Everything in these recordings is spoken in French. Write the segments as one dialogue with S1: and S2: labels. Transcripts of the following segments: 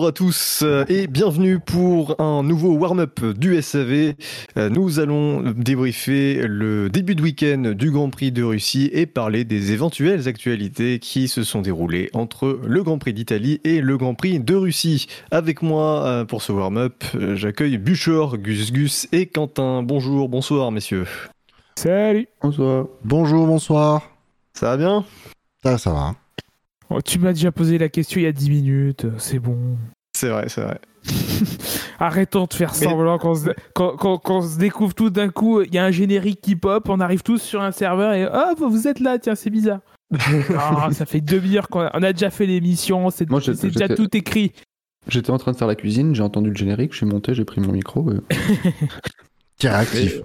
S1: Bonjour à tous euh, et bienvenue pour un nouveau warm-up du SAV. Euh, Nous allons débriefer le début de week-end du Grand Prix de Russie et parler des éventuelles actualités qui se sont déroulées entre le Grand Prix d'Italie et le Grand Prix de Russie. Avec moi euh, pour ce warm-up, j'accueille Buchor, Gus Gus et Quentin. Bonjour, bonsoir messieurs.
S2: Salut
S3: Bonsoir.
S4: Bonjour, bonsoir.
S1: Ça va bien?
S4: Ça, ça va.
S2: Oh, Tu m'as déjà posé la question il y a 10 minutes, c'est bon.
S1: C'est vrai, c'est vrai.
S2: Arrêtons de faire
S1: Mais-
S2: semblant qu'on se, qu'on se découvre tout d'un coup, il y a un générique qui pop, on arrive tous sur un serveur et hop, vous êtes là, tiens, c'est bizarre. Ah, ça fait demi-heure qu'on a, on a déjà fait l'émission, c'est déjà
S3: j'étais-
S2: tout écrit.
S3: J'étais en train de faire la cuisine, j'ai entendu le générique, je suis monté, j'ai pris mon micro. et-
S4: Tiens, actif.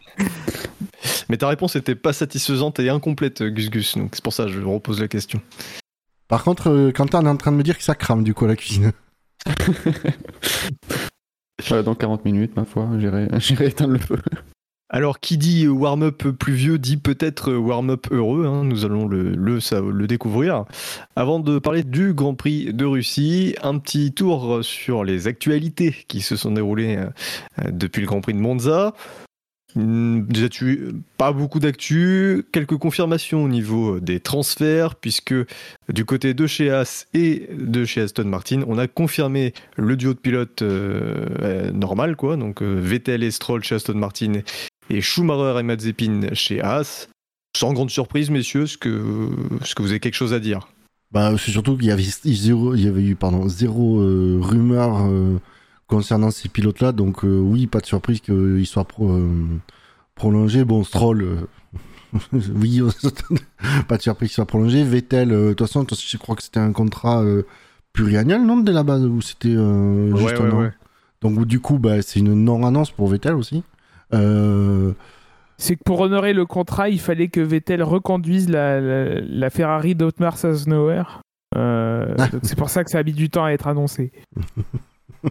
S1: Mais ta réponse était pas satisfaisante et incomplète, Gus Gus, donc c'est pour ça que je repose la question.
S4: Par contre, euh, Quentin est en train de me dire que ça crame du coup à la cuisine.
S3: Voilà, dans 40 minutes, ma foi, j'irai éteindre le feu.
S1: Alors, qui dit warm-up pluvieux dit peut-être warm-up heureux. hein, nous allons le, le, ça- le découvrir. Avant de parler du Grand Prix de Russie, un petit tour sur les actualités qui se sont déroulées euh, depuis le Grand Prix de Monza. Hum, Des actus, pas beaucoup d'actu, quelques confirmations au niveau des transferts, puisque du côté de chez As et de chez Aston Martin, on a confirmé le duo de pilotes euh, euh, normal, quoi. Donc euh, Vettel et Stroll chez Aston Martin et Schumacher et Mazepin chez Haas. Sans grande surprise, messieurs, est-ce que, est-ce que vous avez quelque chose à dire?
S4: Bah, c'est surtout qu'il y avait eu pardon, zéro euh, rumeur euh, concernant ces pilotes-là. Donc, euh, oui, pas de surprise qu'ils soient pro, euh, prolongés. Bon, Stroll, euh, oui, pas de surprise qu'il soit prolongé. Vettel, euh, de toute façon, je crois que c'était un contrat euh, pluriannuel, non, dès la base, ou c'était euh, juste un an Donc, du coup, bah, c'est une non-annonce pour Vettel aussi. Euh,
S2: C'est que pour honorer le contrat, il fallait que Vettel reconduise la, la, la Ferrari d'Otmar Sasnauer. Euh,
S4: Ah.
S2: c'est pour ça que ça a mis du temps à être annoncé.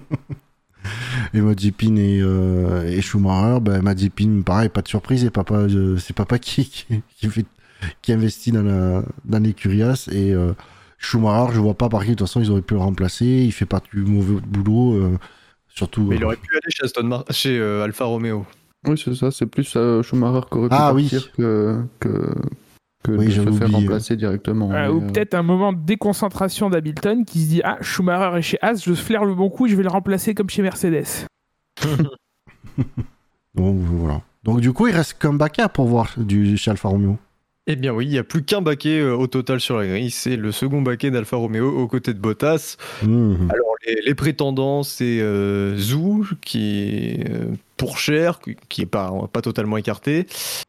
S4: Et Mazepin et, euh, et Schumacher, ben Mazepin, pareil, pas de surprise, et papa, euh, c'est papa qui, qui, qui fait, qui investit dans, la, dans l'écurie As, et euh, Schumacher, je vois pas par qui, de toute façon, ils auraient pu le remplacer, il fait pas du mauvais boulot, euh, surtout.
S1: Mais il aurait pu aller chez, Aston Mar- chez euh, Alfa Romeo.
S3: Oui, c'est ça, c'est plus euh, Schumacher qui aurait pu
S4: Ah, oui.
S3: partir que, que, que
S4: Oui,
S3: de
S4: j'avais
S3: se faire remplacer directement.
S2: Euh,
S3: Mais,
S2: ou
S3: euh,
S2: peut-être un moment de déconcentration d'Hamilton qui se dit Ah, Schumacher est chez As, je flaire le bon coup, je vais le remplacer comme chez Mercedes.
S4: donc, voilà. Donc, du coup, il reste qu'un baquet pour voir du, chez Alfa Romeo.
S1: Eh bien oui, il n'y a plus qu'un baquet euh, au total sur la grille, c'est le second baquet d'Alfa Romeo aux côtés de Bottas.
S4: Mhm.
S1: Alors les, les prétendants, c'est euh, Zhou, qui est euh, pour cher, qui- est pas, pas totalement écarté,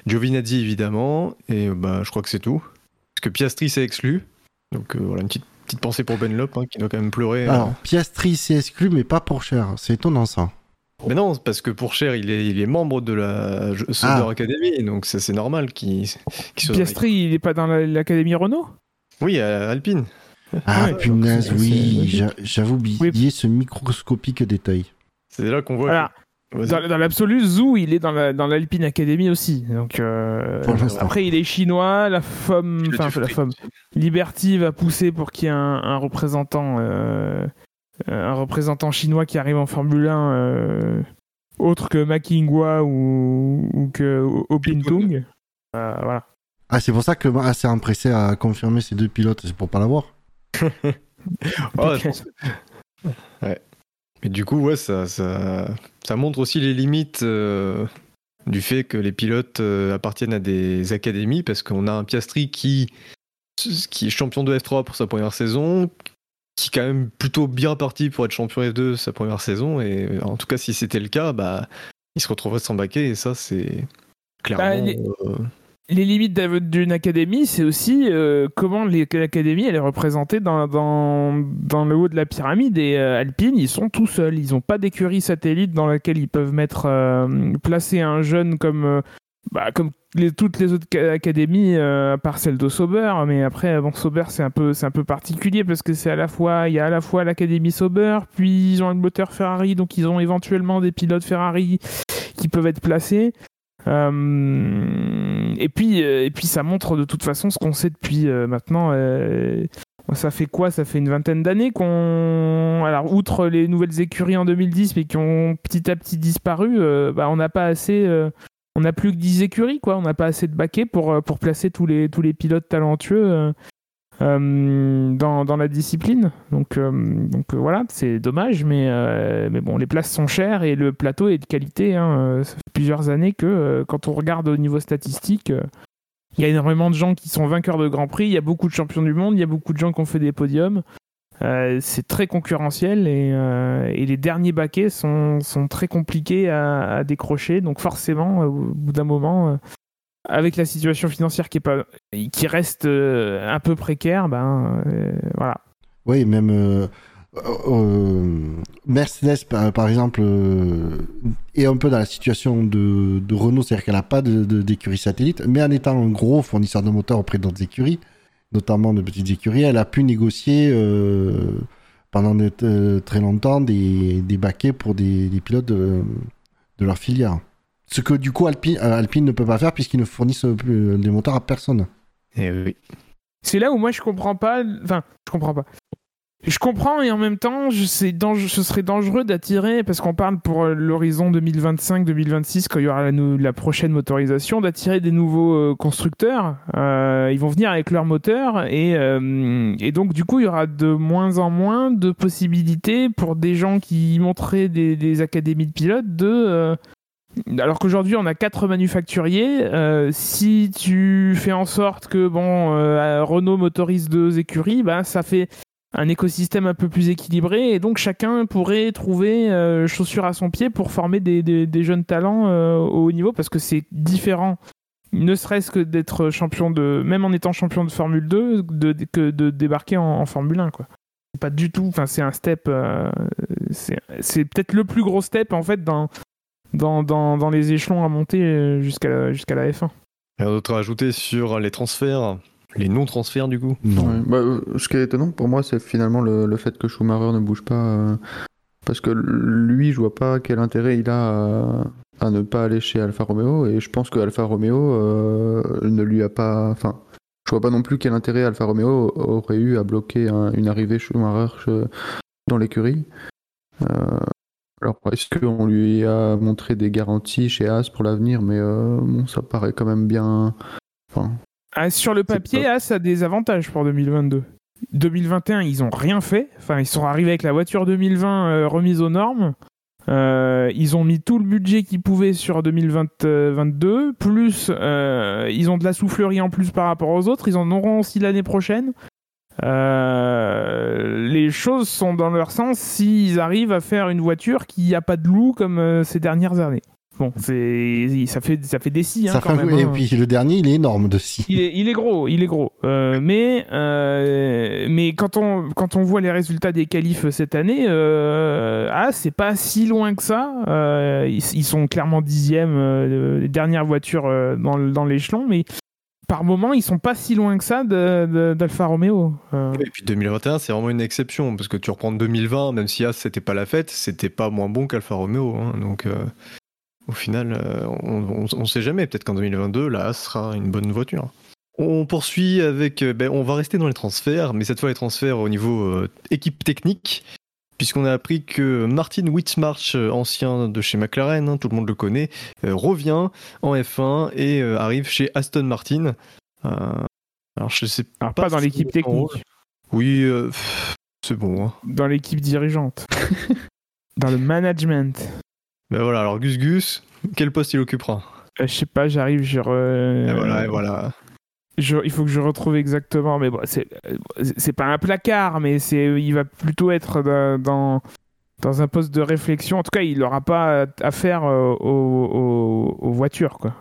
S1: Giovinazzi évidemment, et euh, bah, je crois que c'est tout. Parce que Piastri s'est exclu, donc euh, voilà une petite, petite pensée pour Benlop, hein, qui doit quand même pleurer.
S4: Alors, Piastri s'est exclu, mais pas pour cher. C'est étonnant, ça.
S1: Mais non, parce que pour cher, il est, il est membre de la Sauber
S4: Ah.
S1: Academy, donc ça, c'est normal qu'il qu'il soit...
S2: Piastri, il est pas dans la- l'Académie Renault?
S1: Oui, à Alpine.
S4: Ah,
S2: Ouais,
S4: punaise, oui,
S2: c'est
S4: j'a- j'avais oublié ce microscopique détail.
S1: C'est là qu'on voit...
S2: Voilà.
S1: que- Vas-y.
S2: Dans, dans l'absolu, Zhou, il est dans la- dans l'Alpine Academy aussi. Donc, euh, après, il est chinois. La femme, enfin, la femme, Liberty va pousser pour qu'il y ait un, un représentant, euh, un représentant chinois qui arrive en Formule 1, euh, autre que Ma Qinghua ou, ou que Ho Pintung. Euh, voilà.
S4: Ah, c'est pour ça que Ma s'est empressé à confirmer ces deux pilotes, c'est pour pas l'avoir.
S1: Que- Ouais. Mais du coup, ouais, ça, ça, ça montre aussi les limites euh, du fait que les pilotes euh, appartiennent à des académies, parce qu'on a un Piastri qui, qui est champion de F3 pour sa première saison, qui est quand même plutôt bien parti pour être champion F2 sa première saison, et euh, en tout cas, si c'était le cas, bah, il se retrouverait sans baquet, et ça, c'est clairement...
S2: Bah, les-
S1: euh,
S2: Les limites d'une académie, c'est aussi euh, comment l'académie elle est représentée dans, dans, dans le haut de la pyramide. Et euh, Alpine, ils sont tout seuls. Ils n'ont pas d'écurie satellite dans laquelle ils peuvent mettre euh, placer un jeune comme euh, bah, comme toutes les autres ca- académies, euh, à part celle de Sauber. Mais après, bon, Sauber c'est un peu c'est un peu particulier parce que c'est à la fois il y a à la fois l'académie Sauber, puis ils ont un moteur Ferrari, donc ils ont éventuellement des pilotes Ferrari qui peuvent être placés. Euh, et puis, euh, et puis ça montre de toute façon ce qu'on sait depuis euh, maintenant. ça fait quoi? Ça fait une vingtaine d'années qu'on. Alors, outre les nouvelles écuries en 2010, mais qui ont petit à petit disparu, bah, on n'a pas assez. on n'a plus que 10 écuries, quoi. On n'a pas assez de baquets pour, pour placer tous les, tous les pilotes talentueux dans, dans la discipline. Donc, euh, donc euh, voilà, c'est dommage, mais, euh, mais bon, les places sont chères et le plateau est de qualité. hein. Euh, Ça fait plusieurs années que euh, quand on regarde au niveau statistique. euh, il y a énormément de gens qui sont vainqueurs de Grand Prix, il y a beaucoup de champions du monde, il y a beaucoup de gens qui ont fait des podiums. Euh, c'est très concurrentiel et, euh, et les derniers baquets sont, sont très compliqués à, décrocher. Donc forcément, euh, au bout d'un moment, euh, avec la situation financière qui, est pas, qui reste euh, un peu précaire, ben euh, voilà.
S4: Oui, même euh, Mercedes, par, exemple, est un peu dans la situation de, Renault, c'est-à-dire qu'elle n'a pas d'écurie satellite, mais en étant un gros fournisseur de moteurs auprès d'autres écuries, notamment de petites écuries, elle a pu négocier pendant très longtemps des, baquets pour des, des pilotes de, de leur filière. Ce que du coup Alpine, euh, Alpine ne peut pas faire puisqu'ils ne fournissent plus des moteurs à personne.
S1: Et Eh oui.
S2: C'est là où moi je comprends pas. Enfin, je comprends pas. Je comprends et en même temps, je, c'est dange- ce serait dangereux d'attirer, parce qu'on parle pour euh, l'horizon 2025-2026, quand il y aura la, nou- la prochaine motorisation, d'attirer des nouveaux euh, constructeurs. Euh, ils vont venir avec leur moteur et, euh, et donc du coup, il y aura de moins en moins de possibilités pour des gens qui monteraient des, des académies de pilotes de. euh, alors qu'aujourd'hui on a quatre manufacturiers, euh, si tu fais en sorte que bon euh, Renault motorise deux écuries, bah, ça fait un écosystème un peu plus équilibré et donc chacun pourrait trouver euh, chaussure à son pied pour former des, jeunes talents euh, au haut niveau parce que c'est différent ne serait-ce que d'être champion de même en étant champion de Formule 2 de, que de débarquer en, Formule 1 quoi. Pas du tout c'est un step c'est peut-être le plus gros step en fait dans dans, dans, dans les échelons à monter euh, jusqu'à la, jusqu'à la F1.
S1: Rien d'autre à ajouter sur les transferts, les non-transferts du coup?
S4: Non.
S3: Ouais, bah, euh, ce qui est étonnant pour moi, c'est finalement le, le fait que Schumacher ne bouge pas. euh, parce que lui, je vois pas quel intérêt il a à, à ne pas aller chez Alfa Romeo. Et je pense que Alfa Romeo euh, ne lui a pas. Enfin, je vois pas non plus quel intérêt Alfa Romeo aurait eu à bloquer un- une arrivée Schumacher che- dans l'écurie. Euh, alors, est-ce qu'on lui a montré des garanties chez As pour l'avenir? Mais euh, bon, ça paraît quand même bien. Enfin,
S2: Ah, sur le papier,
S3: pas-
S2: ça a des avantages pour 2022. 2021, ils ont rien fait. Enfin, ils sont arrivés avec la voiture 2020 euh, remise aux normes. Euh, ils ont mis tout le budget qu'ils pouvaient sur 2022, plus ils ont de la soufflerie en plus par rapport aux autres. Ils en auront aussi l'année prochaine. Euh, les choses sont dans leur sens s'ils arrivent à faire une voiture qui n'a pas de loup comme euh, ces dernières années. Bon, c'est ça fait ça fait des scies hein,
S4: Ça
S2: quand
S4: fait-
S2: même.
S4: Et
S2: hein.
S4: puis le dernier, il est énorme de si.
S2: Il est, il est gros, il est gros. Euh, mais euh, mais quand on quand on voit les résultats des qualifs cette année, euh, ah c'est pas si loin que ça. Euh, ils, ils sont clairement euh, dernières voitures euh, dans, dans l'échelon, mais par moment ils sont pas si loin que ça d'Alfa Romeo. Euh,
S1: Et puis 2021, c'est vraiment une exception parce que tu reprends 2020, même si As c'était pas la fête, c'était pas moins bon qu'Alfa Romeo. hein. donc euh, au final, euh, on, on sait jamais. Peut-être qu'en 2022, la sera une bonne voiture. On poursuit avec. ben, on va rester dans les transferts, mais cette fois les transferts au niveau équipe technique. Puisqu'on a appris que Martin Witzmarch, euh, ancien de chez McLaren, hein, tout le monde le connaît, euh, revient en F1 et euh, arrive chez Aston Martin. Euh, alors je sais
S2: alors pas dans l'équipe technique,
S1: Oui, c'est bon. Hein.
S2: dans l'équipe dirigeante, dans le management.
S1: Ben voilà, alors Gus Gus, quel poste il occupera?
S2: Je sais pas, j'arrive, je re-
S1: Et voilà, et voilà.
S2: Je- il faut que je retrouve exactement, mais bon, c'est pas un placard, mais c'est il va plutôt être dans, dans dans un poste de réflexion. En tout cas, il n'aura pas affaire euh, aux, aux- aux voitures, quoi.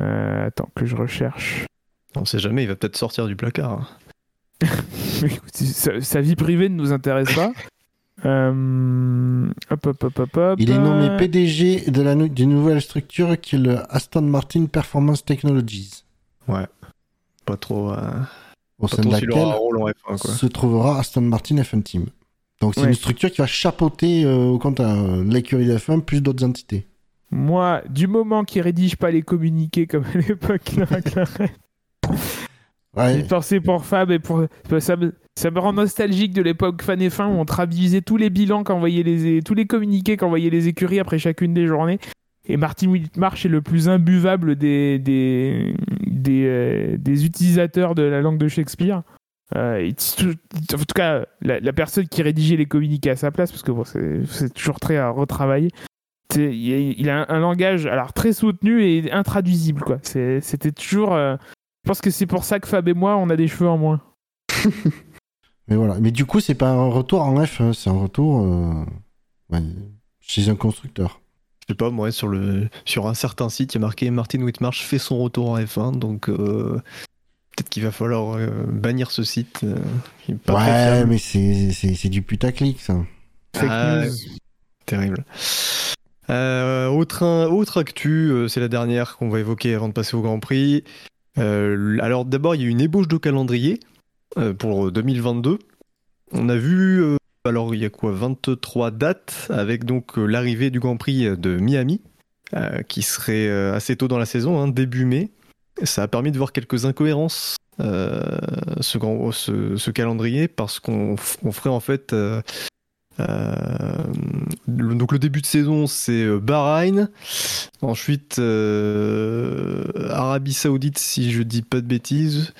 S2: Euh, attends que je recherche.
S1: On sait jamais, il va peut-être sortir du placard. hein.
S2: Écoute, sa, sa vie privée ne nous intéresse pas. Euh, hop, hop, hop, hop, hop.
S4: Il est nommé PDG de la nou- d'une nouvelle structure qui est le Aston Martin Performance Technologies,
S1: Pas trop. euh,
S4: au
S1: pas
S4: sein de
S1: aura un
S4: laquelle
S1: rôle en F1, quoi.
S4: se trouvera Aston Martin F1 Team. Donc c'est
S2: Ouais.
S4: une structure qui va chapeauter euh, au compte euh, l'écurie de F1 plus d'autres entités.
S2: Moi, du moment qu'il rédige pas les communiqués comme à l'époque McLaren, J'ai
S4: Ouais,
S2: pensé pour Fab et pour ça me, ça me rend nostalgique de l'époque fan et fin où on traduisait tous les bilans qu'envoyaient les tous les communiqués qu'envoyaient les écuries après chacune des journées. Et Martin Whitmarsh est le plus imbuvable des des des, euh, utilisateurs de la langue de Shakespeare. Euh, en tout cas, la, personne qui rédigeait les communiqués à sa place, parce que c'est toujours très à retravailler. Il a, un, langage alors très soutenu et intraduisible quoi. C'était toujours. euh, je pense que c'est pour ça que Fab et moi, on a des cheveux en moins.
S4: mais voilà. Mais du coup, c'est pas un retour en F, hein, c'est un retour chez un constructeur.
S1: Je sais pas, moi, sur, le, sur un certain site, il y a marqué Martin Whitmarsh fait son retour en F1, donc euh, peut-être qu'il va falloir euh, bannir ce site. euh, qui est pas très
S4: ouais, mais c'est c'est- c'est du putaclic, ça.
S2: Fake
S1: Ah,
S2: news.
S1: Terrible. Euh, autre, autre actu, euh, c'est la dernière qu'on va évoquer avant de passer au Grand Prix. Euh, alors d'abord, il y a eu une ébauche de calendrier euh, pour 2022. On a vu, euh, alors il y a quoi, 23 dates avec donc euh, l'arrivée du Grand Prix de Miami, euh, qui serait euh, assez tôt dans la saison, hein, début mai. Ça a permis de voir quelques incohérences. ce, calendrier parce qu'on ferait en fait donc le début de saison c'est Bahreïn, ensuite Arabie Saoudite si je dis pas de bêtises,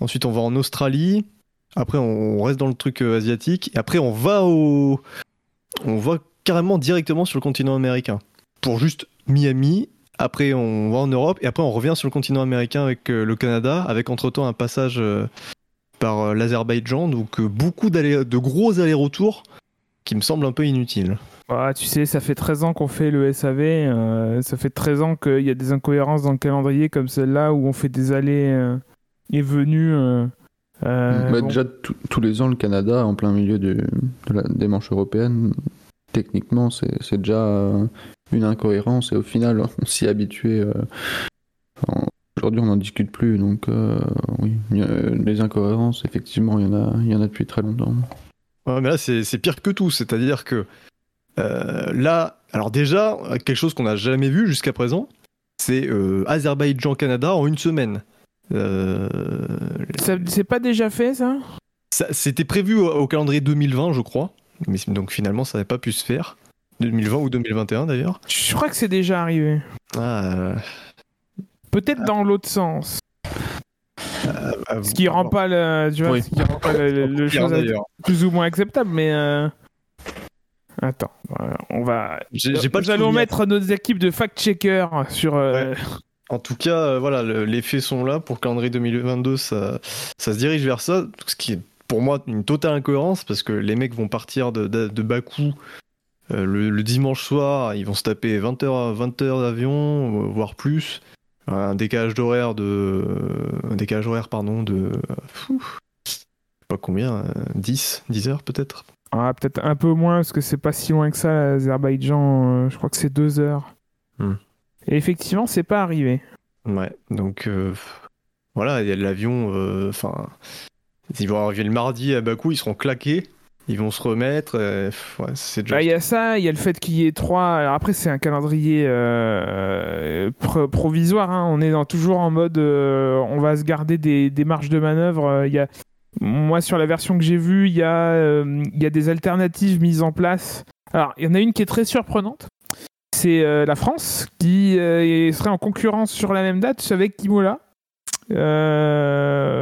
S1: ensuite on va en Australie, après on reste dans le truc euh, asiatique, et après on va au, on va carrément directement sur le continent américain pour juste Miami. Après, on va en Europe et après, on revient sur le continent américain avec euh, le Canada, avec entre-temps un passage euh, par l'Azerbaïdjan. Donc, beaucoup de gros allers-retours qui me semblent un peu inutiles.
S2: Ah, tu sais, ça fait 13 ans qu'on fait le SAV. ça fait 13 ans qu'il y a des incohérences dans le calendrier comme celle-là où on fait des allées et venues. euh, euh,
S3: Bah,
S2: bon.
S3: Déjà, tous les ans, le Canada, en plein milieu du- de la- des manches européennes, techniquement, c'est déjà euh, une incohérence et au final, on s'y est habitué. euh, Aujourd'hui, on n'en discute plus, donc euh, oui, les incohérences, effectivement, il y en a, il y en a depuis très longtemps.
S1: Ouais, mais là, c'est c'est pire que tout. C'est-à-dire que euh, là, alors déjà, quelque chose qu'on n'a jamais vu jusqu'à présent, c'est euh, Azerbaïdjan-Canada en une semaine. Euh,
S2: C'est pas déjà fait ça?
S1: Ça- C'était prévu au, au calendrier 2020, je crois. Mais donc finalement, ça n'avait pas pu se faire. 2020 ou 2021 d'ailleurs.
S2: Je crois que c'est déjà arrivé.
S1: Ah, euh,
S2: Peut-être dans l'autre sens.
S1: ah,
S2: Ce qui rend pas le, tu vois,
S1: Oui.
S2: ce qui rend pas le, chose plus ou moins acceptable, mais. euh, Attends, on va.
S1: J'ai j'ai pas
S2: Nous allons
S1: souvenir.
S2: mettre nos équipes de fact-checkers sur. euh,
S1: En tout cas, euh, voilà, le- les faits sont là. Pour le calendrier 2022, ça, ça se dirige vers ça. Ce qui est pour moi une totale incohérence parce que les mecs vont partir de, de, de Bakou euh, le, le dimanche soir. Ils vont se taper 20 heures, 20 heures d'avion, euh, voire plus. Un décalage d'horaire de. Un décalage horaire, pardon, de. je sais pas combien, euh, 10, 10 heures peut-être.
S2: Ah, peut-être un peu moins, parce que c'est pas si loin que ça, l'Azerbaïdjan. euh, je crois que c'est deux heures.
S1: Hmm.
S2: Et effectivement, c'est pas arrivé.
S1: Ouais, donc euh, voilà, il y a l'avion. euh, Enfin, ils vont arriver le mardi à Bakou, ils seront claqués, ils vont se remettre. euh, ouais, c'est déjà.
S2: Bah, Il y a ça, il y a le fait qu'il y ait trois. Alors après, c'est un calendrier euh, pro- provisoire. hein. On est dans- toujours en mode. euh, on va se garder des, des marges de manœuvre. Il y a, moi, sur la version que j'ai vue, il y, a, il y a des alternatives mises en place. Alors, il y en a une qui est très surprenante. C'est euh, la France qui euh, serait en concurrence sur la même date avec Imola. Euh,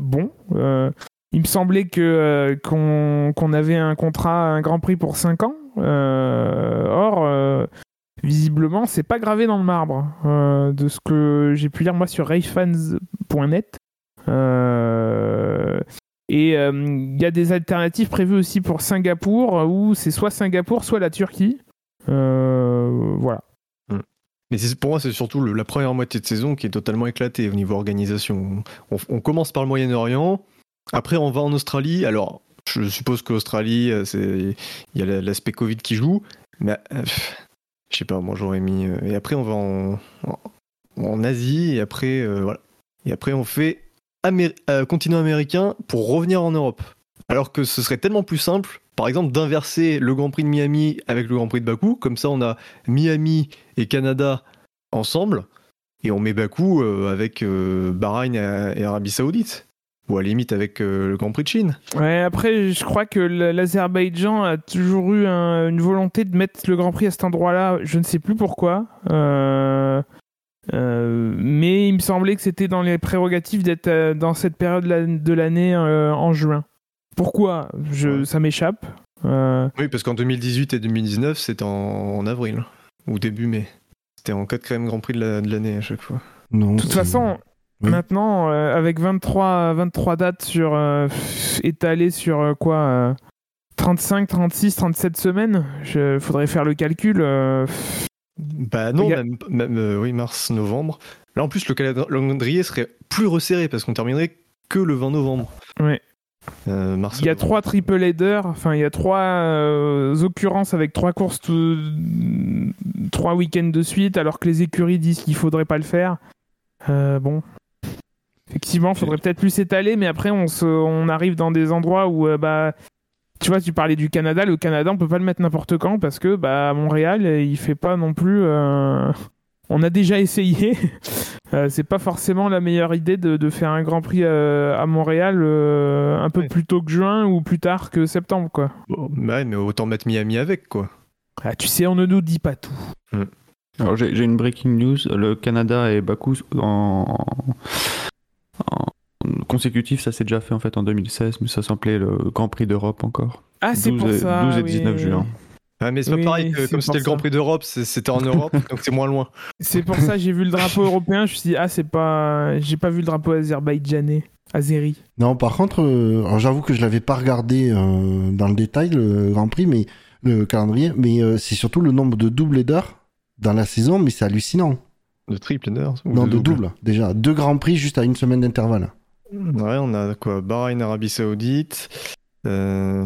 S2: bon. euh, il me semblait que qu'on qu'on avait un contrat, un Grand Prix pour 5 ans. Or, visiblement, c'est pas gravé dans le marbre. de ce que j'ai pu lire moi sur racefans.net. Et il y a des alternatives prévues aussi pour Singapour, où c'est soit Singapour, soit la Turquie. Euh, voilà.
S1: Mais c'est- pour moi, c'est surtout la première moitié de saison qui est totalement éclatée au niveau organisation. On, commence par le Moyen-Orient, après on va en Australie. Alors, je suppose qu'Australie, euh, il y a la- l'aspect Covid qui joue, mais euh, je sais pas, moi j'aurais mis. euh, et après on va en, en, Asie et après voilà. Et après on fait continent américain pour revenir en Europe. Alors que ce serait tellement plus simple, par exemple, d'inverser le Grand Prix de Miami avec le Grand Prix de Bakou. Comme ça, on a Miami et Canada ensemble. et on met Bakou euh, avec euh, Bahreïn et, Arabie Saoudite. Ou à la limite avec euh, le Grand Prix de Chine.
S2: Ouais, après, je crois que l'Azerbaïdjan a toujours eu un- une volonté de mettre le Grand Prix à cet endroit-là. Je ne sais plus pourquoi. Mais il me semblait que c'était dans les prérogatives d'être dans cette période de l'année en juin. Pourquoi je,
S1: Ouais.
S2: Ça m'échappe. Euh,
S1: Oui, parce qu'en 2018 et 2019, c'était en, en avril. Ou début mai. C'était en quatrième Grand Prix de la- de l'année à chaque fois.
S4: Non.
S2: de toute façon,
S4: Oui.
S2: maintenant, euh, avec 23, 23 dates sur, euh, étalées sur euh, quoi euh, 35, 36, 37 semaines, il faudrait faire le calcul. euh,
S1: Bah non, même, même, euh, oui, mars, novembre. Là, en plus, le calendrier serait plus resserré parce qu'on terminerait que le 20 novembre.
S2: Ouais.
S1: Euh,
S2: Il y a trois triple headers, enfin il y a trois euh, occurrences avec trois courses, trois week-ends de suite, alors que les écuries disent qu'il faudrait pas le faire. Euh, bon, effectivement, il faudrait peut-être plus s'étaler, mais après on, se, on arrive dans des endroits où, euh, bah, tu vois, tu parlais du Canada, le Canada on peut pas le mettre n'importe quand parce que bah à Montréal il fait pas non plus. On a déjà essayé. Euh, c'est pas forcément la meilleure idée de, de faire un Grand Prix euh, à Montréal euh, un peu
S1: Ouais.
S2: plus tôt que juin ou plus tard que septembre, quoi.
S1: Bon, bah ouais, mais autant mettre Miami avec, quoi.
S2: Ah, tu sais, on ne nous dit pas tout.
S3: Alors j'ai une breaking news. Le Canada et Bakou en, en consécutif, ça s'est déjà fait en fait en 2016, mais ça s'appelait le Grand Prix d'Europe encore.
S2: Ah, c'est
S3: 12
S2: pour
S3: et-
S2: ça.
S3: 12 et
S2: oui.
S3: 19 juin.
S1: Ah, mais c'est pas
S2: Oui,
S1: pareil que comme
S2: pour
S1: c'était le Grand
S2: ça.
S1: Prix d'Europe, c'était en Europe, donc c'est moins loin.
S2: C'est pour ça j'ai vu le drapeau européen. Je me suis dit, ah, c'est pas. J'ai pas vu le drapeau azerbaïdjanais. Azeri.
S4: Non, par contre, euh, j'avoue que je l'avais pas regardé euh, dans le détail le Grand Prix, mais le calendrier, mais euh, c'est surtout le nombre de doubles headers dans la saison, mais c'est hallucinant.
S1: De triple ou
S4: non, de double. déjà. Deux Grands Prix juste à une semaine d'intervalle.
S1: Ouais, on a quoi? Bahreïn, Arabie Saoudite, euh,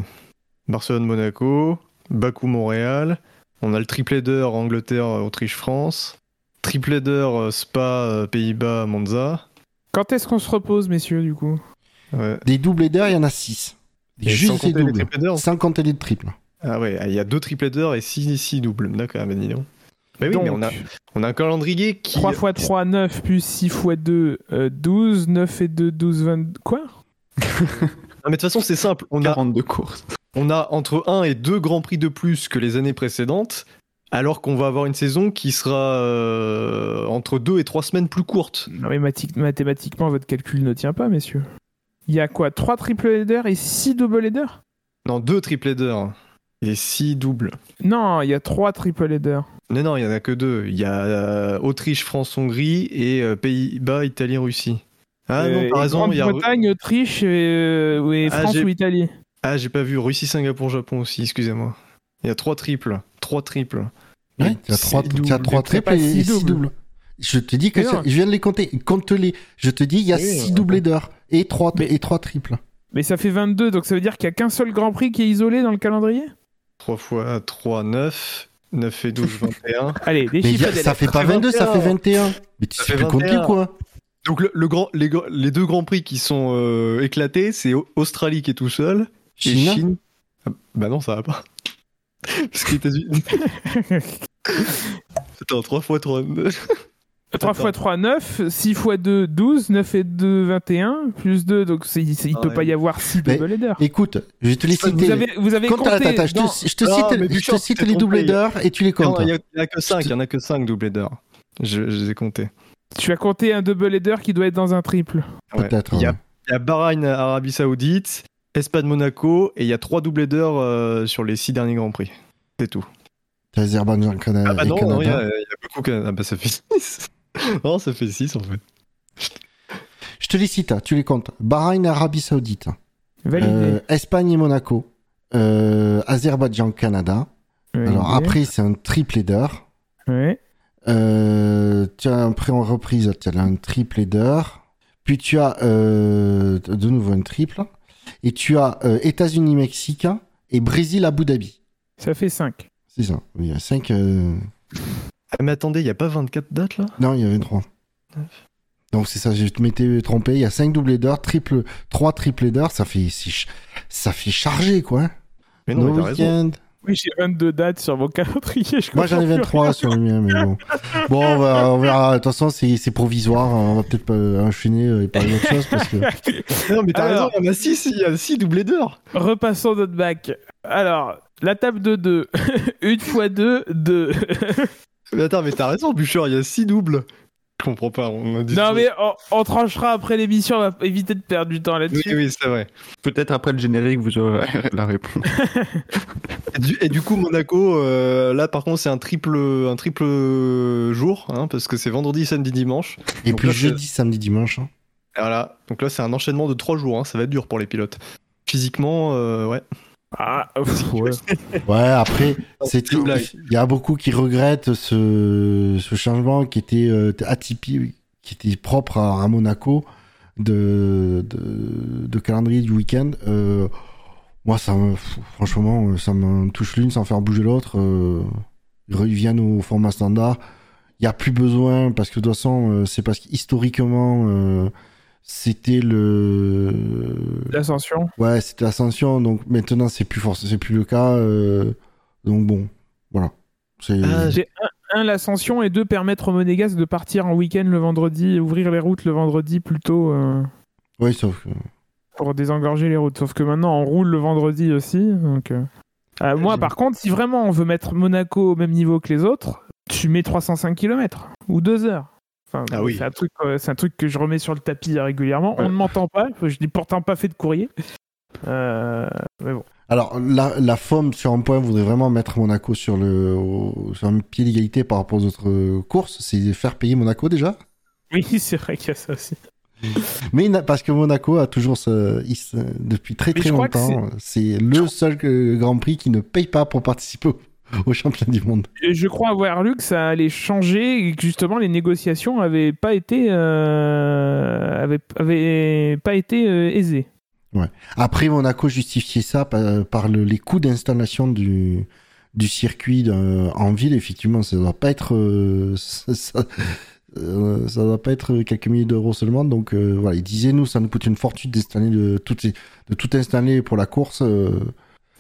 S1: Barcelone, Monaco, Bakou, Montréal. On a le triple header Angleterre, Autriche, France. Triple header euh, Spa, euh, Pays-Bas, Monza.
S2: Quand est-ce qu'on se repose, messieurs, du coup
S1: Ouais.
S4: Des doubles headers, il y en a six.
S1: Et sans
S4: Juste des
S1: compter les
S4: doubles. Sans compter les triples.
S1: Ah ouais, il y a deux triple headers et six, six doubles. D'accord, ben dis donc. Bah oui,
S2: Donc,
S1: mais on a, on a un calendrier qui.
S2: 3 x 3, 9, plus 6 x 2, euh, 12, 9 et 2, 12, 20. Quoi
S1: Non, mais de toute façon, c'est simple. On a,
S3: 42 courses.
S1: On a entre 1 et 2 grands prix de plus que les années précédentes, alors qu'on va avoir une saison qui sera euh, entre 2 et 3 semaines plus courte.
S2: Non, mais mathi- mathématiquement, votre calcul ne tient pas, messieurs. Il y a quoi 3 triple headers et 6 double headers?
S1: Non, 2 triple headers et 6 doubles.
S2: Non, il y a 3 triple headers.
S1: Non, non, il y en a que deux. Il y a euh, Autriche, France, Hongrie et euh, Pays-Bas, Italie, Russie. Ah non, par raison, il y a.
S2: Grande-Bretagne, Autriche et, et
S1: Ah,
S2: France ou Italie.
S1: Ah, j'ai pas vu. Russie, Singapour, Japon aussi, excusez-moi. Il y a 3 triples. 3 triples.
S4: Ouais, tu as
S1: C'est
S4: trois, trois triples et,
S2: six doubles.
S4: doubles. Je te dis que ça- je viens de les compter. Compte-les. Je te dis, il y a
S1: Oui,
S4: six
S1: ouais.
S4: doubles headers et trois,
S2: Mais-
S4: et trois triples.
S2: Mais ça fait 22, donc ça veut dire qu'il n'y a qu'un seul Grand Prix qui est isolé dans le calendrier?
S1: 3 fois 3, 9. 9 et 12, 21.
S2: Allez, des chiffres
S4: y a- ça fait pas
S1: fait
S4: 22, ça
S1: 21.
S4: fait 21. Mais tu
S1: Ça
S4: sais
S1: fait
S4: plus compter
S1: 21.
S4: quoi
S1: Donc le, le grand, les, les deux grands prix qui sont euh, éclatés, c'est Au- Australie qui est tout seul et
S4: Chine
S1: Chine. Ah, bah non, ça va pas. Parce que États-Unis. Attends, 3 fois 3.
S2: 3 x 3, 9, 6 x 2, 12, 9 et 2, 21, plus 2, donc il
S1: Ah
S2: peut
S1: ouais.
S2: pas y avoir 6
S4: Mais-
S2: double headers.
S4: Écoute, je vais te les
S2: Vous
S4: citer.
S2: avez, vous avez
S4: Compte-
S2: compté
S4: attends, attends, je te,
S2: dans-
S4: je te
S1: Non,
S4: cite, je te
S1: Bouchard,
S4: cite les
S1: trompé.
S4: headers et tu les comptes.
S1: Il n'y en a que 5, il y en a que 5 double headers. Je, je les ai comptés.
S2: Tu as compté un double header qui doit être dans un triple.
S1: Ouais.
S4: Peut-être.
S1: Il y a,
S4: ouais.
S1: y a Bahreïn, Arabie Saoudite, Espagne, Monaco, et il y a 3 double headers euh, sur les 6 derniers grands prix. C'est tout.
S4: T'as Azerbaïdjan Cana-
S1: Ah bah non, non, il y,
S4: Canada.
S1: a il y a beaucoup. Canada. Ah bah ça fait 6. non, ça fait 6 en fait.
S4: Je te les cite, hein, tu les comptes. Bahreïn, Arabie Saoudite.
S2: Validé.
S4: Euh, Espagne et Monaco. Euh, Azerbaïdjan, Canada.
S2: Validé.
S4: Alors après, c'est un triple header.
S2: Ouais.
S4: Euh, tu as un prêt en reprise, tu as un triple header. Puis tu as euh, de nouveau un triple. Et tu as euh, États-Unis, Mexique et Brésil, Abu Dhabi.
S2: Ça fait 5.
S4: C'est ça. Il y a 5. euh,
S1: Ah, mais attendez, il n'y a pas 24 dates là?
S4: Non, il y avait 3. Donc c'est ça, je m'étais trompé. Il y a 5 double headers, triple, 3 triple headers. Ça fait, ça fait charger quoi. hein.
S1: Mais non,
S4: no
S1: mais
S4: weekend.
S2: Oui, j'ai 22 dates sur mon calendrier. je
S4: Moi j'en ai
S2: comprends plus
S4: 23 sur le mien, mais bon. Bon, on, va- on verra. De toute façon, c'est provisoire. On va peut-être pas enchaîner et parler d'autre chose parce que.
S1: Non, mais t'as raison, il y en a 6, il y a 6 doublés d'heures.
S2: Repassons notre bac. Alors, la table de 2. Une fois 2, 2.
S1: Mais attends, mais t'as raison, Bûcher, il y a 6 doubles. Je comprends pas. On a dit
S2: non, mais on, on tranchera après l'émission. On va éviter de perdre du temps
S1: Oui,
S2: là-dessus.
S1: oui, c'est vrai.
S3: Peut-être après le générique, vous aurez la réponse.
S1: Et du, et du coup, Monaco, euh, là par contre, c'est un triple, un triple jour, hein, parce que c'est vendredi, samedi, dimanche.
S4: Et
S1: Donc
S4: puis
S1: là,
S4: jeudi, samedi, dimanche. hein.
S1: Voilà. Donc là, c'est un enchaînement de 3 jours. hein, Ça va être dur pour les pilotes. Physiquement, euh, ouais.
S2: Ah, ouais.
S4: Ouais, après, c'est il y a beaucoup qui regrettent ce, ce changement qui était euh, atypique, qui était propre à, à Monaco de, de, de calendrier du week-end. Euh, moi, ça me, franchement, ça me touche l'une sans faire bouger l'autre. Euh, ils reviennent au format standard. Il n'y a plus besoin parce que de toute façon, euh, c'est parce qu'historiquement, euh, c'était le
S2: L'ascension.
S4: Ouais, c'était l'ascension, donc maintenant c'est plus force, c'est plus le cas. euh, donc bon, voilà. C'est
S1: Ah,
S2: J'ai un, un, l'ascension et deux, permettre aux Monégasques de partir en week-end le vendredi, ouvrir les routes le vendredi plutôt euh,
S4: oui, sauf que
S2: pour désengorger les routes. Sauf que maintenant, on roule le vendredi aussi. Donc, euh. Euh, moi,
S1: j'ai-
S2: par contre, si vraiment on veut mettre Monaco au même niveau que les autres, tu mets 305 km ou 2 heures. Enfin,
S1: Ah oui.
S2: C'est un, truc, euh, c'est un truc que je remets sur le tapis régulièrement. On ne m'entend pas. Je n'ai pourtant pas fait de courrier. Euh, mais bon.
S4: Alors la, la FOM sur un point voudrait vraiment mettre Monaco sur le au- sur un pied d'égalité par rapport aux autres euh, courses, c'est faire payer Monaco déjà.
S2: Oui, c'est vrai qu'il y a ça aussi.
S4: Mais parce que Monaco a toujours ce, il depuis très très longtemps, c'est le seul Grand Prix qui ne paye pas pour participer au, au championnat du monde.
S2: Je crois avoir lu que ça allait changer et que justement les négociations avaient pas été euh, avaient, avaient pas été euh, aisées.
S4: Après, Monaco justifiait ça par, par le- les coûts d'installation du, du circuit euh, en ville. Effectivement, ça doit pas être, euh, ça, ça, euh, ça doit pas être quelques milliers d'euros seulement. Donc voilà, il disait nous, ça nous coûte une fortune d'installer de tout, de tout installer pour la course.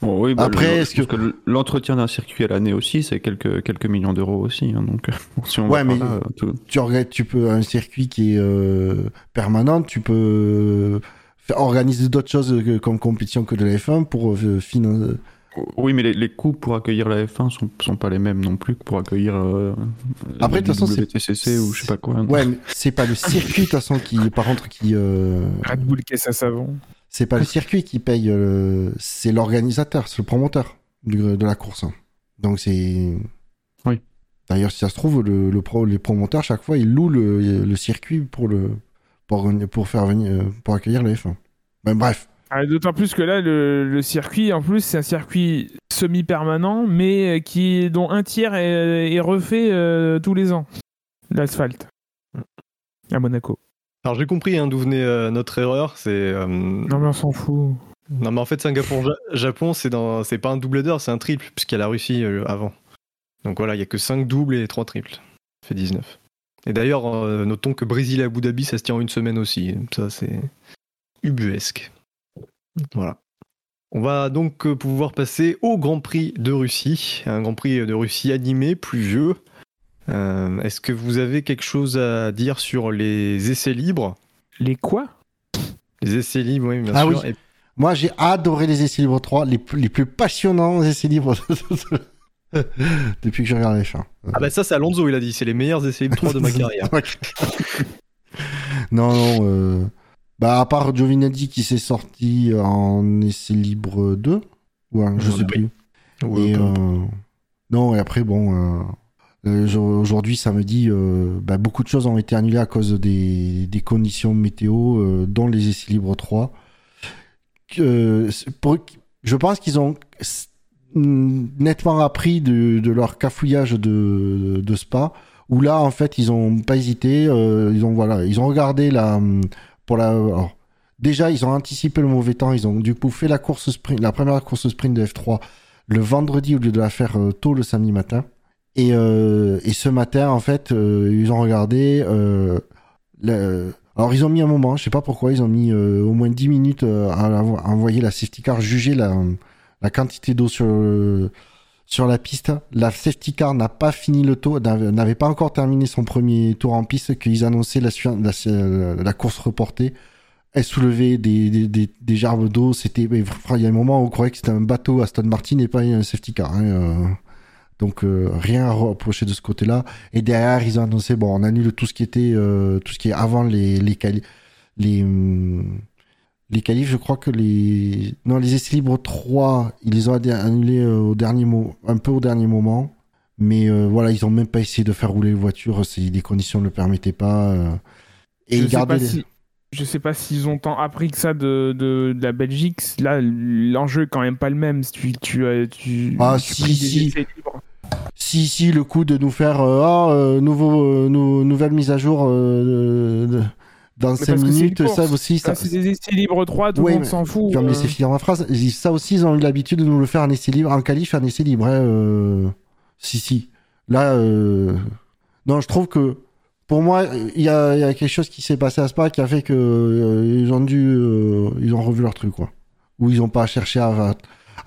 S4: Euh.
S3: Bon, oui, bah,
S4: Après,
S3: le-
S4: est-ce
S3: que l'entretien d'un circuit à l'année aussi, c'est quelques, quelques millions d'euros aussi. hein, donc, si on
S4: Ouais, mais-
S3: là, euh, tout-
S4: tu regrettes, tu peux un circuit qui est euh, permanent, tu peux faire, organiser d'autres choses que- comme compétition que de la F1 pour euh, financer.
S3: Oui, mais les, les coûts pour accueillir la F1 sont, sont pas les mêmes non plus que pour accueillir euh,
S4: Après,
S3: la
S4: de toute façon, c'est-
S3: WTCC ou je sais pas quoi. hein.
S4: Ouais, mais c'est pas le circuit de toute façon qui, par contre, qui euh,
S2: Red Bull caisse à savon.
S4: C'est pas le circuit qui paye, euh, c'est l'organisateur, c'est le promoteur du- de la course. hein. Donc c'est.
S3: Oui.
S4: D'ailleurs, si ça se trouve, le, le pro- les promoteurs chaque fois ils louent le, le circuit pour le pour, pour faire venir euh, pour accueillir le F1. Ben, bref.
S2: Ah, D'autant plus que là, le, le circuit, en plus, c'est un circuit semi-permanent, mais euh, qui dont un tiers est, est refait euh, tous les ans. L'asphalte. À Monaco.
S1: Alors j'ai compris hein, d'où venait euh, notre erreur. C'est euh,
S2: Non, mais on s'en fout.
S1: non mais en fait Singapour Ja- Japon c'est dans c'est pas un double d'heure, c'est un triple puisqu'il y a la Russie euh, avant. Donc voilà, il y a que 5 doubles et 3 triples. Ça fait 19. Et d'ailleurs, notons que Brésil et Abu Dhabi ça se tient en une semaine aussi. Ça c'est ubuesque. Voilà. On va donc pouvoir passer au Grand Prix de Russie, un Grand Prix de Russie animé, pluvieux. Euh, Est-ce que vous avez quelque chose à dire sur les essais libres?
S2: Les quoi?
S1: Les essais libres, oui, bien
S4: Ah
S1: sûr.
S4: oui.
S1: Et-
S4: Moi, j'ai adoré les essais libres 3, les, plus- les plus passionnants essais libres depuis que je regarde les fins.
S1: Ah bah ça c'est Alonso, il a dit, c'est les meilleurs essais libres 3 de ma carrière.
S4: non, non. euh, Bah, à part Giovinazzi qui s'est sorti en essai libre 2, ouais, je
S1: Ouais,
S4: sais plus.
S1: Ouais,
S4: Et, euh, Non, et après, bon, aujourd'hui, samedi, euh, bah, beaucoup de choses ont été annulées à cause des, conditions météo, euh, dont les essais libres 3. Euh, c'est pour- je pense qu'ils ont nettement appris de, leur cafouillage de, Spa, où là, en fait, ils ont pas hésité. euh, ils ont voilà, ils ont regardé la pour la. déjà, ils ont anticipé le mauvais temps. Ils ont du coup la course sprint, la première course sprint de F3 le vendredi au lieu de la faire euh, tôt le samedi matin. Et, euh, et ce matin, en fait, euh, ils ont regardé. euh, le- Alors, ils ont mis un moment, je sais pas pourquoi, ils ont mis euh, au moins 10 minutes euh, à, à envoyer la safety car, juger la, la quantité d'eau sur sur la piste. La safety car n'a pas fini le tour, n'avait pas encore terminé son premier tour en piste qu'ils annonçaient la, la, la, course reportée. Elle soulevait des, des, des, des gerbes d'eau. C'était, il y a un moment où on croyait que c'était un bateau Aston Martin et pas un safety car. Hein, euh. Donc euh, rien à reprocher de ce côté-là. Et derrière, ils ont annoncé bon, on annule tout ce qui était, euh, tout ce qui est avant les les les, hum, les qualifs. Je crois que les non les essais libres 3, ils les ont annulés euh, au dernier mot, un peu au dernier moment. Mais voilà, ils ont même pas essayé de faire rouler les voitures si les conditions ne le permettaient pas.
S2: et ils gardaient. Les... Je sais pas s'ils ont tant appris que ça de, de, la Belgique. Là, l'enjeu est quand même pas le même. Si tu, tu, tu,
S4: ah, si, si. Si, si, le coup de nous faire euh, ah, euh, nouveau, euh, nouvelle mise à jour dans 5 minutes, ça aussi. Ça...
S2: C'est des essais libres 3, tout le monde s'en fout.
S4: Je vais me laisser finir ma phrase. Ça aussi, ils ont eu l'habitude de nous le faire en essai libre, en qualif, en essai libre. Hein, si, si. Là, non, je trouve que pour moi, il y, a, quelque chose qui s'est passé à Spa qui a fait que euh, ils ont dû, euh, ils ont revu leur truc. Ou ils n'ont pas cherché à,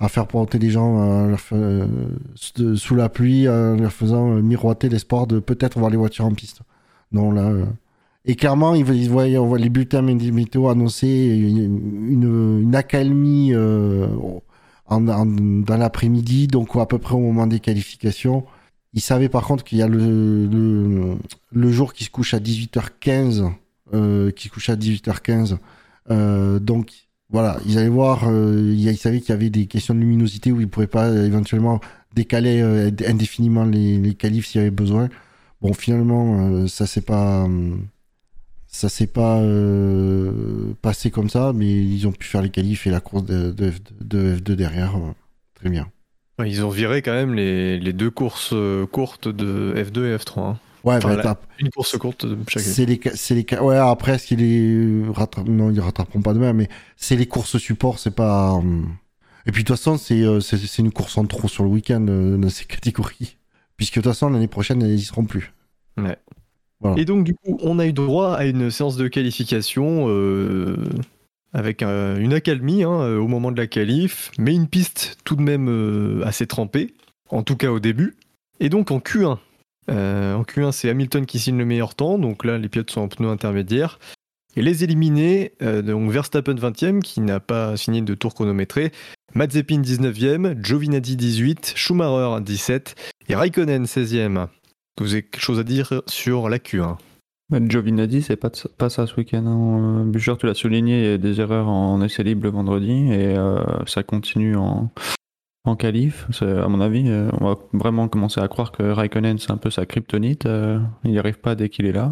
S4: faire porter les gens euh, sous la pluie, en leur faisant miroiter l'espoir de peut-être voir les voitures en piste. Non, là. Et clairement, ils, voyaient, on voit les bulletins météo annoncer une, accalmie dans l'après-midi, donc à peu près au moment des qualifications. Il savait par contre qu'il y a le, le, jour qui se couche à 18h15, euh, qui se couche à 18h15. Euh, donc voilà, ils allaient voir, euh, ils savaient qu'il y avait des questions de luminosité où ils ne pourraient pas éventuellement décaler indéfiniment les, les qualifs s'il y avait besoin. Bon, finalement, ça s'est pas, ça s'est pas passé comme ça, mais ils ont pu faire les qualifs et la course de, de, de F2 derrière. très bien.
S1: Ils ont viré quand même les, les deux courses euh, courtes de F2 et F3. Hein.
S4: Ouais, bah,
S1: une course courte de chaque.
S4: C'est les, c'est les, ouais, après, ce qu'il est rattrape, non, ils rattraperont pas demain, mais c'est les courses support, c'est pas. Hum. Et puis de toute façon, c'est, euh, c'est, c'est une course en trop sur le week-end euh, dans ces catégories, puisque de toute façon l'année prochaine, ils y seront plus.
S1: Ouais. Voilà. Et donc du coup, on a eu droit à une séance de qualification. Euh avec une accalmie hein, euh, au moment de la qualif, mais une piste tout de même euh, assez trempée, en tout cas au début. Et donc en Q1, euh, en Q1 c'est Hamilton qui signe le meilleur temps, donc là les pilotes sont en pneus intermédiaires. Et les éliminés, donc Verstappen 20e qui n'a pas signé de tour chronométré, Mazepin 19e, Giovinazzi 18, Schumacher 17 et Raikkonen 16e. Vous avez quelque chose à dire sur la Q1
S3: Giovinazzi, c'est pas, pas ça ce week-end. Hein. Boucher, tu l'as souligné, il y a des erreurs en essai libre le vendredi et euh, ça continue en, en qualif. À mon avis, euh, on va vraiment commencer à croire que Raikkonen, c'est un peu sa kryptonite. Euh, il n'y arrive pas dès qu'il est là.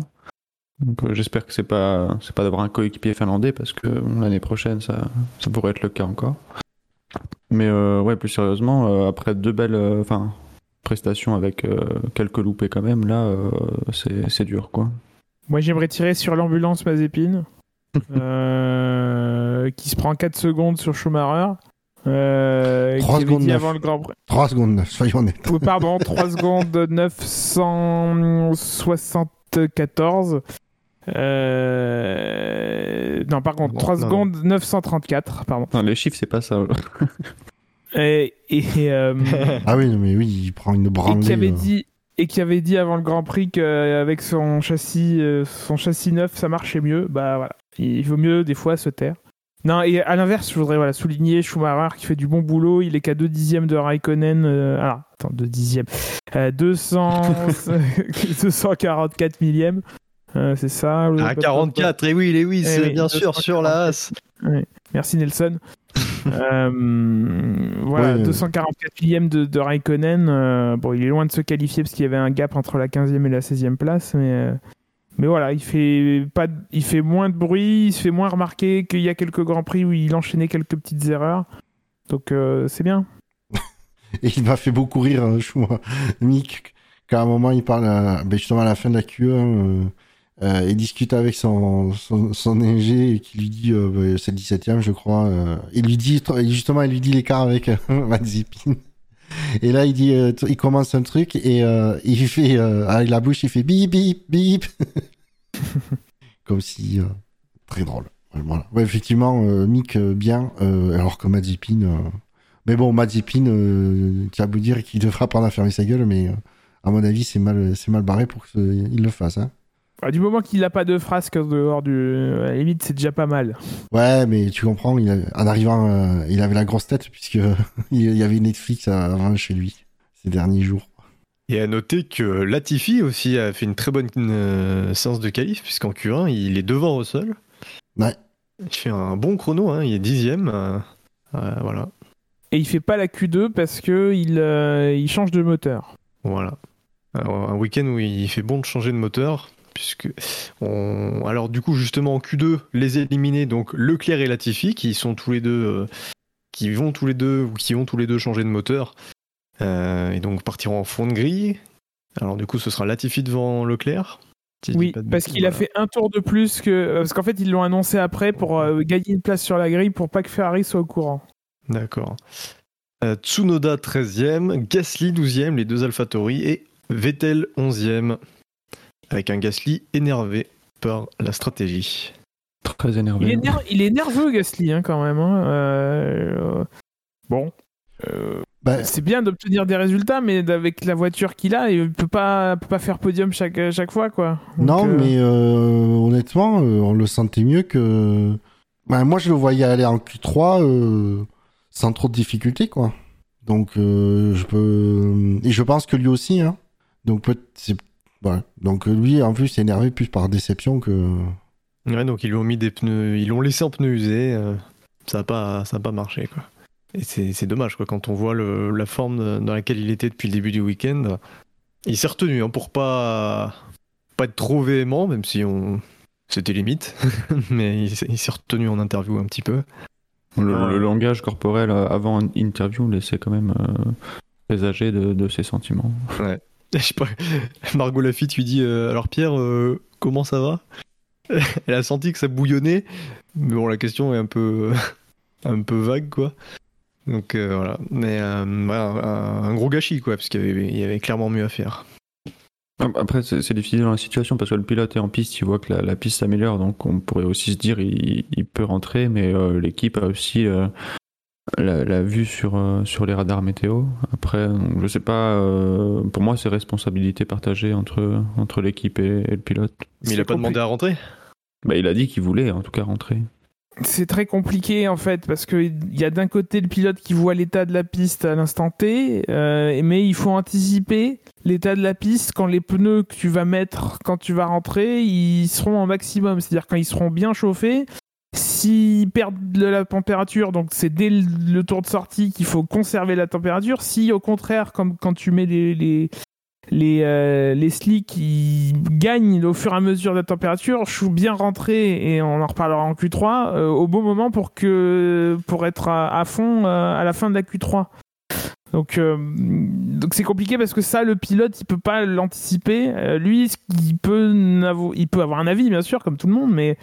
S3: J'espère que c'est pas c'est pas d'avoir un coéquipier finlandais parce que l'année prochaine ça, ça pourrait être le cas encore. Mais ouais, plus sérieusement, après deux belles prestations avec quelques loupés quand même, là c'est dur quoi.
S2: Moi, j'aimerais tirer sur l'ambulance Mazépine, euh, qui se prend 4 secondes sur Schumacher.
S4: Euh, 3 secondes 9. Avant le Grand 3 secondes 9, soyons honnêtes.
S2: pardon, 3 secondes 974. Euh... Non, par contre, 3 secondes 934, pardon.
S3: Non, les chiffres, c'est pas ça.
S2: et, et euh...
S4: ah oui, mais oui, il prend une branlée.
S2: Et qui avait euh. dit, et qui avait dit avant le Grand Prix qu'avec son châssis, euh, son châssis neuf, ça marchait mieux. Bah voilà, il vaut mieux des fois se taire. Non, et à l'inverse, je voudrais voilà, souligner Schumacher qui fait du bon boulot. Il est qu'à 2 dixièmes de Raikkonen. Euh, alors, attends, 2 dixièmes. Euh, 200, 244 millièmes. Euh, c'est ça.
S1: Ah, 44, et oui, et oui, c'est bien sûr sur la As.
S2: Merci Nelson. Euh, voilà, 244 millième de, de Raikkonen. Euh, bon, il est loin de se qualifier parce qu'il y avait un gap entre la 15e et la 16e place, mais, euh, mais voilà, il fait, pas, il fait moins de bruit, il se fait moins remarquer qu'il y a quelques grands prix où il enchaînait quelques petites erreurs. Donc c'est bien.
S4: et il m'a fait beaucoup rire, hein, je vois, Mick, qu'à un moment il parle ben, justement à la fin de la Q1 euh, il discute avec son, son, son qui lui dit, euh, bah, c'est le 17ème, je crois. Euh, il lui dit, justement, il lui dit l'écart avec euh, Mazepin. Et là, il dit, il commence un truc et il fait, avec la bouche, il fait bip, bip, bip. Comme si, très drôle. Ouais, effectivement, Mick, bien, alors que Mazepin, Mais bon, Mazepin, euh, tu as beau dire qu'il devra prendre à fermer sa gueule, mais à mon avis, c'est mal, mal barré pour qu'il le fasse. Hein.
S2: Du moment qu'il n'a pas de frasque dehors du. À la limite, c'est déjà pas mal.
S4: Ouais, mais tu comprends, il a- en arrivant, euh, il avait la grosse tête, puisque il y avait Netflix avant chez lui ces derniers jours.
S1: Et à noter que Latifi aussi a fait une très bonne euh, séance de qualif, puisqu'en Q1, il est devant Russell.
S4: Ouais.
S1: Il fait un bon chrono, hein, il est dixième. euh, euh, voilà.
S2: Et il fait pas la Q2 parce que il, euh, il change de moteur.
S1: Voilà. Alors, un week-end où il fait bon de changer de moteur. Puisque on... Alors du coup justement en Q2 les éliminés donc Leclerc et Latifi qui sont tous les deux euh, qui vont tous les deux ou qui ont tous les deux changé de moteur euh, et donc partiront en fond de grille. Alors du coup ce sera Latifi devant Leclerc.
S2: Oui,
S1: de
S2: parce qu'il a fait un tour de plus que. Parce qu'en fait, ils l'ont annoncé après pour euh, gagner une place sur la grille pour pas que Ferrari soit au courant.
S1: D'accord. Euh, Tsunoda 13e, Gasly 12e, les deux AlphaTauri et Vettel 11e avec un Gasly énervé par la stratégie.
S5: Très énervé.
S2: Il est, ner- il est nerveux, Gasly, hein, quand même. hein. Euh, Bon. Euh,
S4: Bah,
S2: C'est bien d'obtenir des résultats, mais avec la voiture qu'il a, il peut pas, peut pas faire podium chaque, chaque fois, quoi. Donc,
S4: non,
S2: euh,
S4: mais euh, honnêtement, euh, on le sentait mieux que. Bah, moi, je le voyais aller en Q3 euh, sans trop de difficultés, quoi. Donc, euh, je peux. Et je pense que lui aussi, hein. Donc, peut c'est- Donc, lui, en plus, est énervé plus par déception que.
S1: Ouais, donc ils lui ont mis des pneus, ils l'ont laissé en pneus usés, euh, ça n'a pas, ça a pas marché quoi. Et c'est c'est dommage quoi, quand on voit le- la forme dans laquelle il était depuis le début du week-end. Il s'est retenu hein, pour pas, pas être trop véhément, même si on, c'était limite, mais il, s'est- il s'est retenu en interview un petit peu.
S5: Le,
S1: Ouais.
S5: le langage corporel euh, avant une interview laissait quand même euh, présager de, de ses sentiments.
S1: Je sais pas, Margot Lafitte lui dit euh, alors Pierre, euh, comment ça va? Elle a senti que ça bouillonnait, mais bon la question est un peu, un peu vague quoi. Donc euh, voilà, mais ouais, un, gros gâchis quoi, parce qu'il y avait, clairement mieux à faire.
S5: Après, c'est difficile dans la situation parce que le pilote est en piste, il voit que la, piste s'améliore, donc on pourrait aussi se dire il, peut rentrer, mais l'équipe a aussi la, la vue sur, euh, sur les radars météo. Après, donc, je sais pas, euh, pour moi, c'est responsabilité partagée entre, entre l'équipe et, et le pilote.
S1: Mais il a pas demandé à rentrer?
S5: Bah, il a dit qu'il voulait en tout cas rentrer.
S2: C'est très compliqué en fait parce qu'il y a d'un côté le pilote qui voit l'état de la piste à l'instant T, euh, mais il faut anticiper l'état de la piste quand les pneus que tu vas mettre quand tu vas rentrer, ils seront au maximum, c'est-à-dire quand ils seront bien chauffés. S'ils perdent de la température, donc c'est dès le tour de sortie qu'il faut conserver la température. Si au contraire, comme quand tu mets les, les, les, euh, les slicks ils gagnent au fur et à mesure de la température. Je suis bien rentré et on en reparlera en Q3 euh, au bon moment pour que pour être à, à fond euh, à la fin de la Q3. Donc euh, donc c'est compliqué parce que ça le pilote il peut pas l'anticiper. Euh, lui qu'il peut il peut avoir un avis bien sûr comme tout le monde mais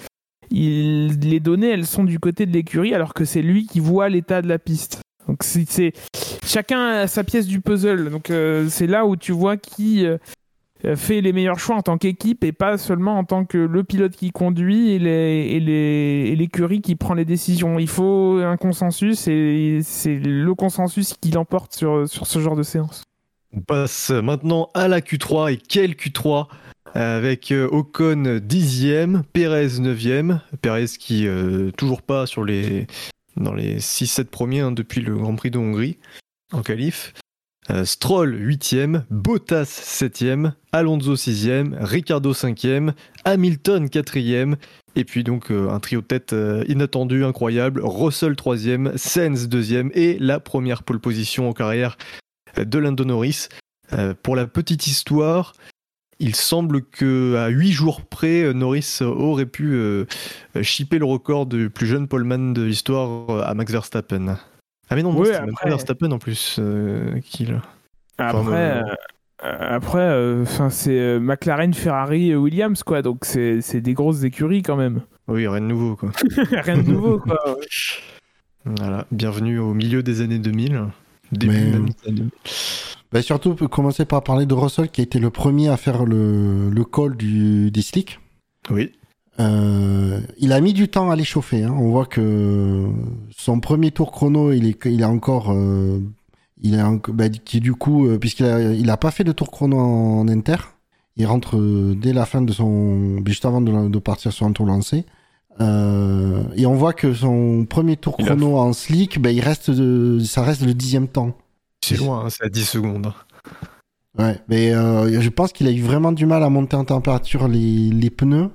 S2: il, les données elles sont du côté de l'écurie alors que c'est lui qui voit l'état de la piste. Donc c'est chacun a sa pièce du puzzle. Donc euh, c'est là où tu vois qui euh, fait les meilleurs choix en tant qu'équipe et pas seulement en tant que le pilote qui conduit et l'écurie qui prend les décisions. Il faut un consensus et c'est le consensus qui l'emporte sur sur ce genre de séance.
S1: On passe maintenant à la Q3 et quelle Q3 avec euh, Ocon 10e, Perez 9e, Perez qui euh, toujours pas sur les dans les 6-7 premiers hein, depuis le Grand Prix de Hongrie en qualif. Euh, Stroll 8e, Bottas 7e, Alonso 6e, Ricardo 5e, Hamilton 4e, et puis donc euh, un trio de tête euh, inattendu, incroyable, Russell 3e, Sainz 2e et la première pole position en carrière de Lando Norris. Euh, pour la petite histoire, il semble que à 8 jours près, Norris aurait pu euh, chipper le record du plus jeune poleman de l'histoire euh, à Max Verstappen. Ah mais non, même
S2: après-
S1: Verstappen en plus euh, qu'il...
S2: Après,
S1: Enfin, euh,
S2: après, euh, 'fin, c'est McLaren, Ferrari, Williams quoi. Donc c'est c'est des grosses écuries quand même.
S1: Oui, rien de nouveau quoi.
S2: Rien de nouveau quoi.
S1: Voilà, bienvenue au milieu des années 2000. Début
S4: Mais-
S1: même des années 2000.
S4: Bah, surtout, on peut commencer par parler de Russell qui a été le premier à faire le, le call du, des slicks.
S1: Oui.
S4: Euh, il a mis du temps à l'échauffer. Hein. On voit que son premier tour chrono, il est, il est encore, euh, il bah, qui du coup, euh, puisqu'il a, il a pas fait de tour chrono en, inter, il rentre dès la fin de son, juste avant de, de partir sur un tour lancé. Euh, et on voit que son premier tour
S5: Il a-
S4: chrono en slick, ben il reste, de- ça reste le dixième temps.
S1: C'est loin, hein, c'est à 10 secondes.
S4: Ouais, mais euh, je pense qu'il a eu vraiment du mal à monter en température les, les pneus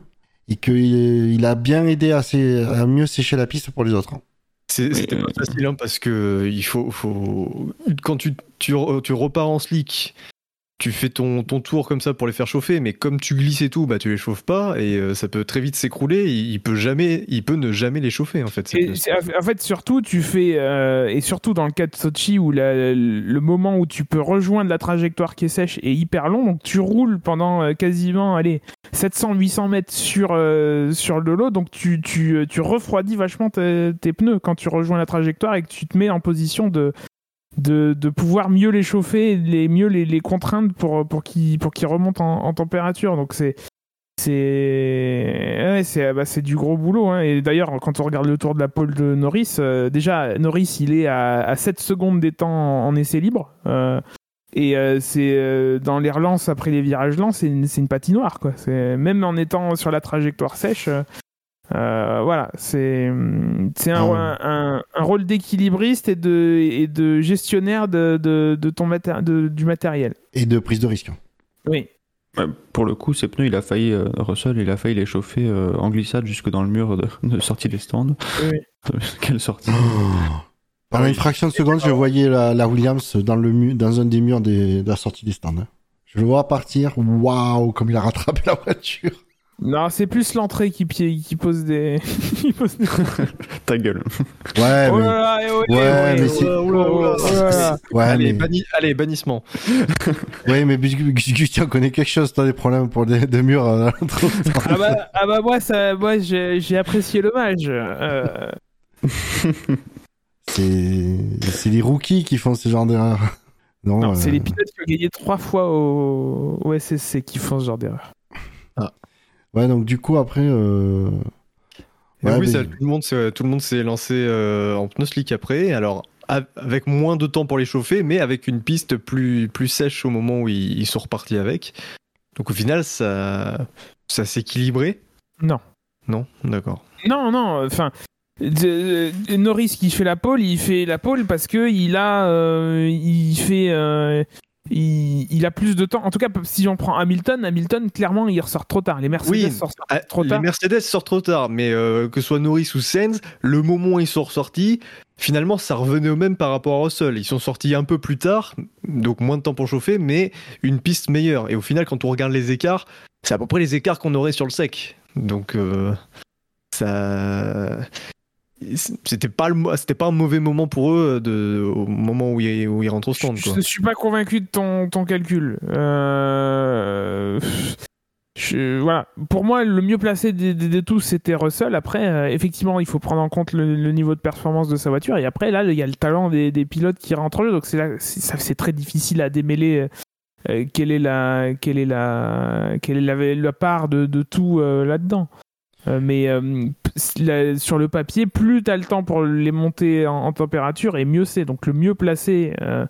S4: et qu'il il a bien aidé à, sé- à mieux sécher la piste pour les autres. hein.
S1: C'était pas facile hein, parce que il faut, faut... quand tu, tu, tu repars en slick, tu fais ton, ton tour comme ça pour les faire chauffer, mais comme tu glisses et tout, bah tu les chauffes pas et euh, ça peut très vite s'écrouler. Il, il peut jamais, il peut ne jamais les chauffer en fait.
S2: Et en fait, surtout, tu fais, euh, et surtout dans le cas de Sochi, où la- le moment où tu peux rejoindre la trajectoire qui est sèche est hyper long, donc tu roules pendant euh, quasiment, allez, 700-800 mètres sur, euh, sur le lot, donc tu, tu, tu refroidis vachement tes, tes pneus quand tu rejoins la trajectoire et que tu te mets en position de, de, de pouvoir mieux les chauffer, les, mieux les, les contraindre pour, pour qu'ils pour qu'ils remontent en, en température. Donc c'est c'est ouais, c'est bah, du gros boulot. hein. Et d'ailleurs, quand on regarde le tour de la pole de Norris, euh, déjà, Norris, il est à, à 7 secondes des temps en, essai libre. Euh, et euh, c'est euh, dans les relances après les virages lents, c'est une, une patinoire. Quoi. Même en étant sur la trajectoire sèche, euh, voilà, c'est c'est un,
S4: Ah.
S2: un, un rôle d'équilibriste et de, et de gestionnaire de, de, de ton maté- de- du matériel.
S4: Et de prise de risque.
S2: Oui.
S5: Ouais, pour le coup, ces pneus, il a failli, euh, Russell, il a failli les chauffer euh, en glissade jusque dans le mur de, de sortie des stands.
S2: Oui.
S5: Quelle sortie
S4: Pendant
S1: Oui.
S4: une fraction de seconde, je voyais la, la Williams dans, le mu- dans un des murs des- de la sortie des stands. hein. Je le vois partir. Waouh, comme il a rattrapé la voiture.
S2: Non, c'est plus l'entrée qui, pose des. qui pose des...
S5: Ta gueule.
S4: Ouais,
S2: Oh
S4: mais,
S2: là là, eh, eh,
S4: Ouais, mais c'est-
S2: oh, oh, oh, oh
S1: allez,
S4: mais,
S1: banni- allez, bannissement.
S4: ouais, mais Gus- Gus- Gus, tu en connais quelque chose, t'as des problèmes pour des, des murs. euh,
S2: Ah bah, ah bah moi, ça, moi j'ai j'ai apprécié l'hommage. Euh,
S4: c'est, c'est les rookies qui font ce genre d'erreur. Non,
S2: non,
S4: euh,
S2: c'est les pilotes qui ont gagné trois fois au, au SSC qui font ce genre d'erreur.
S4: Ouais, donc du coup, après. euh, Ouais,
S1: oui,
S4: mais-
S1: ça, tout le monde s'est- tout le monde s'est lancé euh, en pneus slick après. Alors avec moins de temps pour les chauffer, mais avec une piste plus plus sèche au moment où ils, ils sont repartis avec. Donc au final, ça ça s'est équilibré?
S2: Non.
S1: Non, d'accord.
S2: Non, non, enfin. de- de- Norris qui fait la pole, il fait la pole parce que il a, euh, il fait, euh, il, il a plus de temps. En tout cas, si on prend Hamilton, Hamilton clairement il ressort trop tard. Les Mercedes
S1: Oui.
S2: sortent
S1: Ah,
S2: trop
S1: les
S2: tard.
S1: Mercedes sortent trop tard, mais euh, que ce soit Norris ou Sainz, le moment où ils sont ressortis, finalement, ça revenait au même par rapport à Russell. Ils sont sortis un peu plus tard, donc moins de temps pour chauffer, mais une piste meilleure. Et au final, quand on regarde les écarts, c'est à peu près les écarts qu'on aurait sur le sec. Donc, euh, ça. C'était pas, le c'était pas un mauvais moment pour eux de, au moment où ils, où ils rentrent au stand.
S2: Je ne suis pas convaincu de ton, ton calcul. Euh, je- voilà. Pour moi, le mieux placé de, de- de tous, c'était Russell. Après, euh, effectivement, il faut prendre en compte le, le niveau de performance de sa voiture. Et après, là, il y a le talent des, des pilotes qui rentrent en jeu. Donc, c'est très difficile à démêler. euh, quelle est la, quelle est la, quelle est la, la part de, de tout euh, là-dedans. Euh, mais euh, la- sur le papier, plus tu as le temps pour les monter en, en température, et mieux c'est. Donc le mieux placé, euh,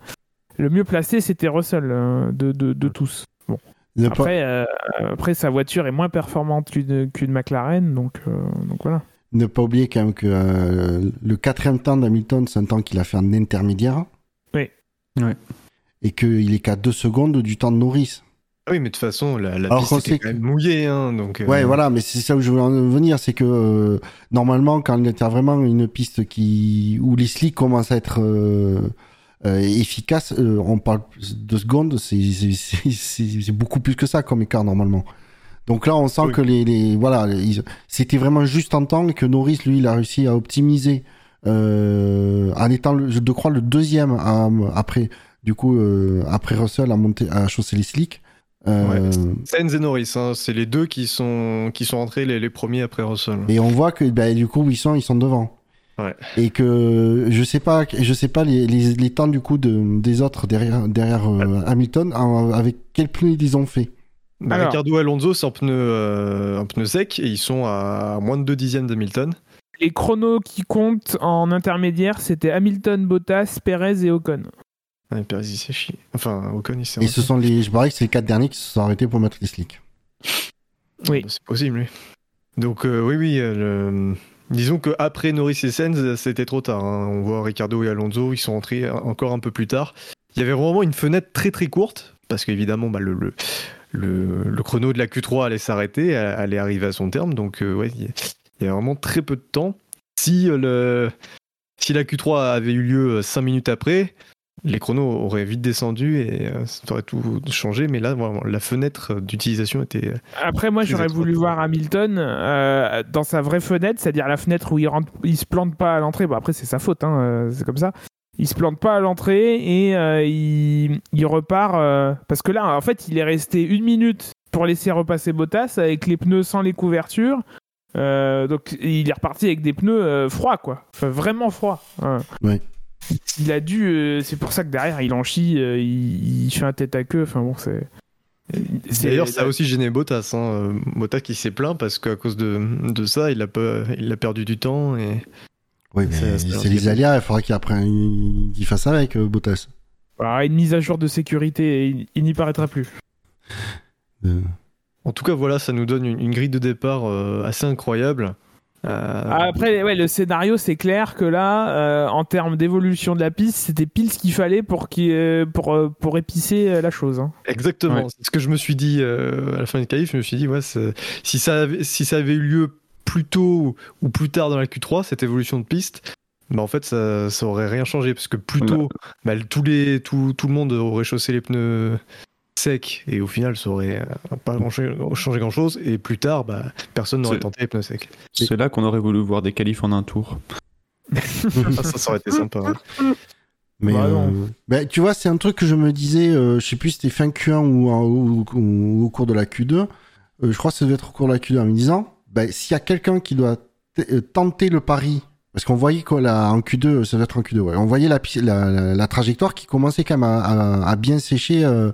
S2: le mieux placé, c'était Russell euh, de, de, de tous. Bon. Après, euh, après, sa voiture est moins performante qu'une McLaren, donc, euh, donc voilà.
S4: ne pas oublier quand même que euh, le quatrième temps d'Hamilton, c'est un temps qu'il a fait en intermédiaire.
S2: Oui.
S5: Ouais.
S4: Et qu'il est qu'à deux secondes du temps de Norris.
S1: Ah Oui, mais de toute façon, la, la
S4: Alors
S1: piste était quand même mouillée. Hein, donc, euh,
S4: Ouais, voilà, mais c'est ça où je veux en venir, c'est que euh, normalement, quand il y a vraiment une piste qui où les slicks commencent à être euh, euh, efficaces, euh, on parle de secondes, c'est c'est- c'est- c'est- c'est beaucoup plus que ça comme écart normalement. Donc là, on sent
S1: Oui.
S4: que les, les voilà, c'était vraiment juste en temps et que Norris, lui, il a réussi à optimiser euh, en étant, le, je crois, le deuxième à- après, du coup, euh, après Russell à monter, à chausser les slicks. Euh,
S1: Sainz et Norris, hein, c'est les deux qui sont, qui sont entrés les, les premiers après Russell.
S4: Et on voit que ben, du coup ils sont ils sont devant.
S1: Ouais.
S4: Et que je sais pas je sais pas les, les, les temps du coup de, des autres derrière derrière euh, Hamilton en- avec quel pneu ils ont fait?
S1: Bah,
S2: Alors.
S1: Ricardo et Alonso, c'est en pneu, euh, en pneu sec et ils sont à moins de 2 dixièmes d'Hamilton.
S2: Les chronos qui comptent en intermédiaire, c'était Hamilton, Bottas, Perez et Ocon.
S1: Ouais, Perez, il s'est chié. Enfin, Ocon, il s'est
S4: Et ce sont les, je parie que c'est les quatre derniers qui se sont arrêtés pour mettre les slicks.
S2: Oui.
S1: C'est possible, oui. Donc, euh, oui, oui. euh, le- Disons qu'après Norris et Sainz, c'était trop tard. hein. On voit Ricardo et Alonso, ils sont rentrés encore un peu plus tard. Il y avait vraiment une fenêtre très très courte, parce qu'évidemment, bah, le, le, le, le chrono de la Q3 allait s'arrêter, allait arriver à son terme. Donc, euh, ouais, il y, y a vraiment très peu de temps. Si, euh, le, si la Q3 avait eu lieu 5 minutes après, les chronos auraient vite descendu et euh, ça aurait tout changé. Mais là, vraiment, la fenêtre d'utilisation était.
S2: Après, moi, j'aurais voulu voir Hamilton euh, dans sa vraie fenêtre, c'est-à-dire la fenêtre où il, rentre, il se plante pas à l'entrée. Bon, après, c'est sa faute, hein, euh, c'est comme ça. Il se plante pas à l'entrée et euh, il, il repart. euh, parce que là, en fait, il est resté une minute pour laisser repasser Bottas avec les pneus sans les couvertures. Euh, donc, il est reparti avec des pneus euh, froids, quoi. Enfin, vraiment froids. hein.
S4: Ouais.
S2: Il a dû. euh, c'est pour ça que derrière, il en chie, euh, il, il fait un tête à queue. Enfin, bon, c'est.
S1: D'ailleurs, ça a aussi gêné Bottas. Hein. Euh, Bottas qui s'est plaint parce qu'à cause de, de ça, il a, pas, il a perdu du temps. Et...
S4: Oui, mais
S1: C'est-
S4: les il faudra qu'il apprenne, qu'il fasse avec euh, Bottas.
S2: Alors, une mise à jour de sécurité, il, il n'y paraîtra plus.
S4: Euh,
S1: En tout cas, voilà, ça nous donne une, une grille de départ euh, assez incroyable. Euh,
S2: Après, ouais, le scénario, c'est clair que là, euh, en termes d'évolution de la piste, c'était pile ce qu'il fallait pour, qu'il- euh, pour, pour épicer la chose. hein.
S1: Exactement,
S5: Ouais.
S1: c'est ce que je me suis dit euh, à la fin du qualif. Je me suis dit, ouais, si ça, avait, si ça avait eu lieu plus tôt ou plus tard dans la Q3, cette évolution de piste, bah en fait, ça, ça aurait rien changé parce que plus tôt, bah, tous les, tout, tout le monde aurait chaussé les pneus secs et au final, ça aurait euh, pas grand changé grand chose. Et plus tard, bah, personne n'aurait tenté les pneus secs.
S5: C'est là qu'on aurait voulu voir des qualifs en un tour.
S1: Ah, ça, ça aurait été sympa. hein.
S4: Mais
S2: Bah,
S4: euh,
S2: non.
S4: bah, tu vois, c'est un truc que je me disais, euh, je sais plus si c'était fin Q1 ou, en- ou- ou au cours de la Q2. Euh, je crois que ça devait être au cours de la Q2 en me disant, bah, s'il y a quelqu'un qui doit tenter le pari, parce qu'on voyait quoi là en Q2, ça devait être en Q2, ouais, on voyait la, la, la, la trajectoire qui commençait quand même à, à- à bien sécher euh,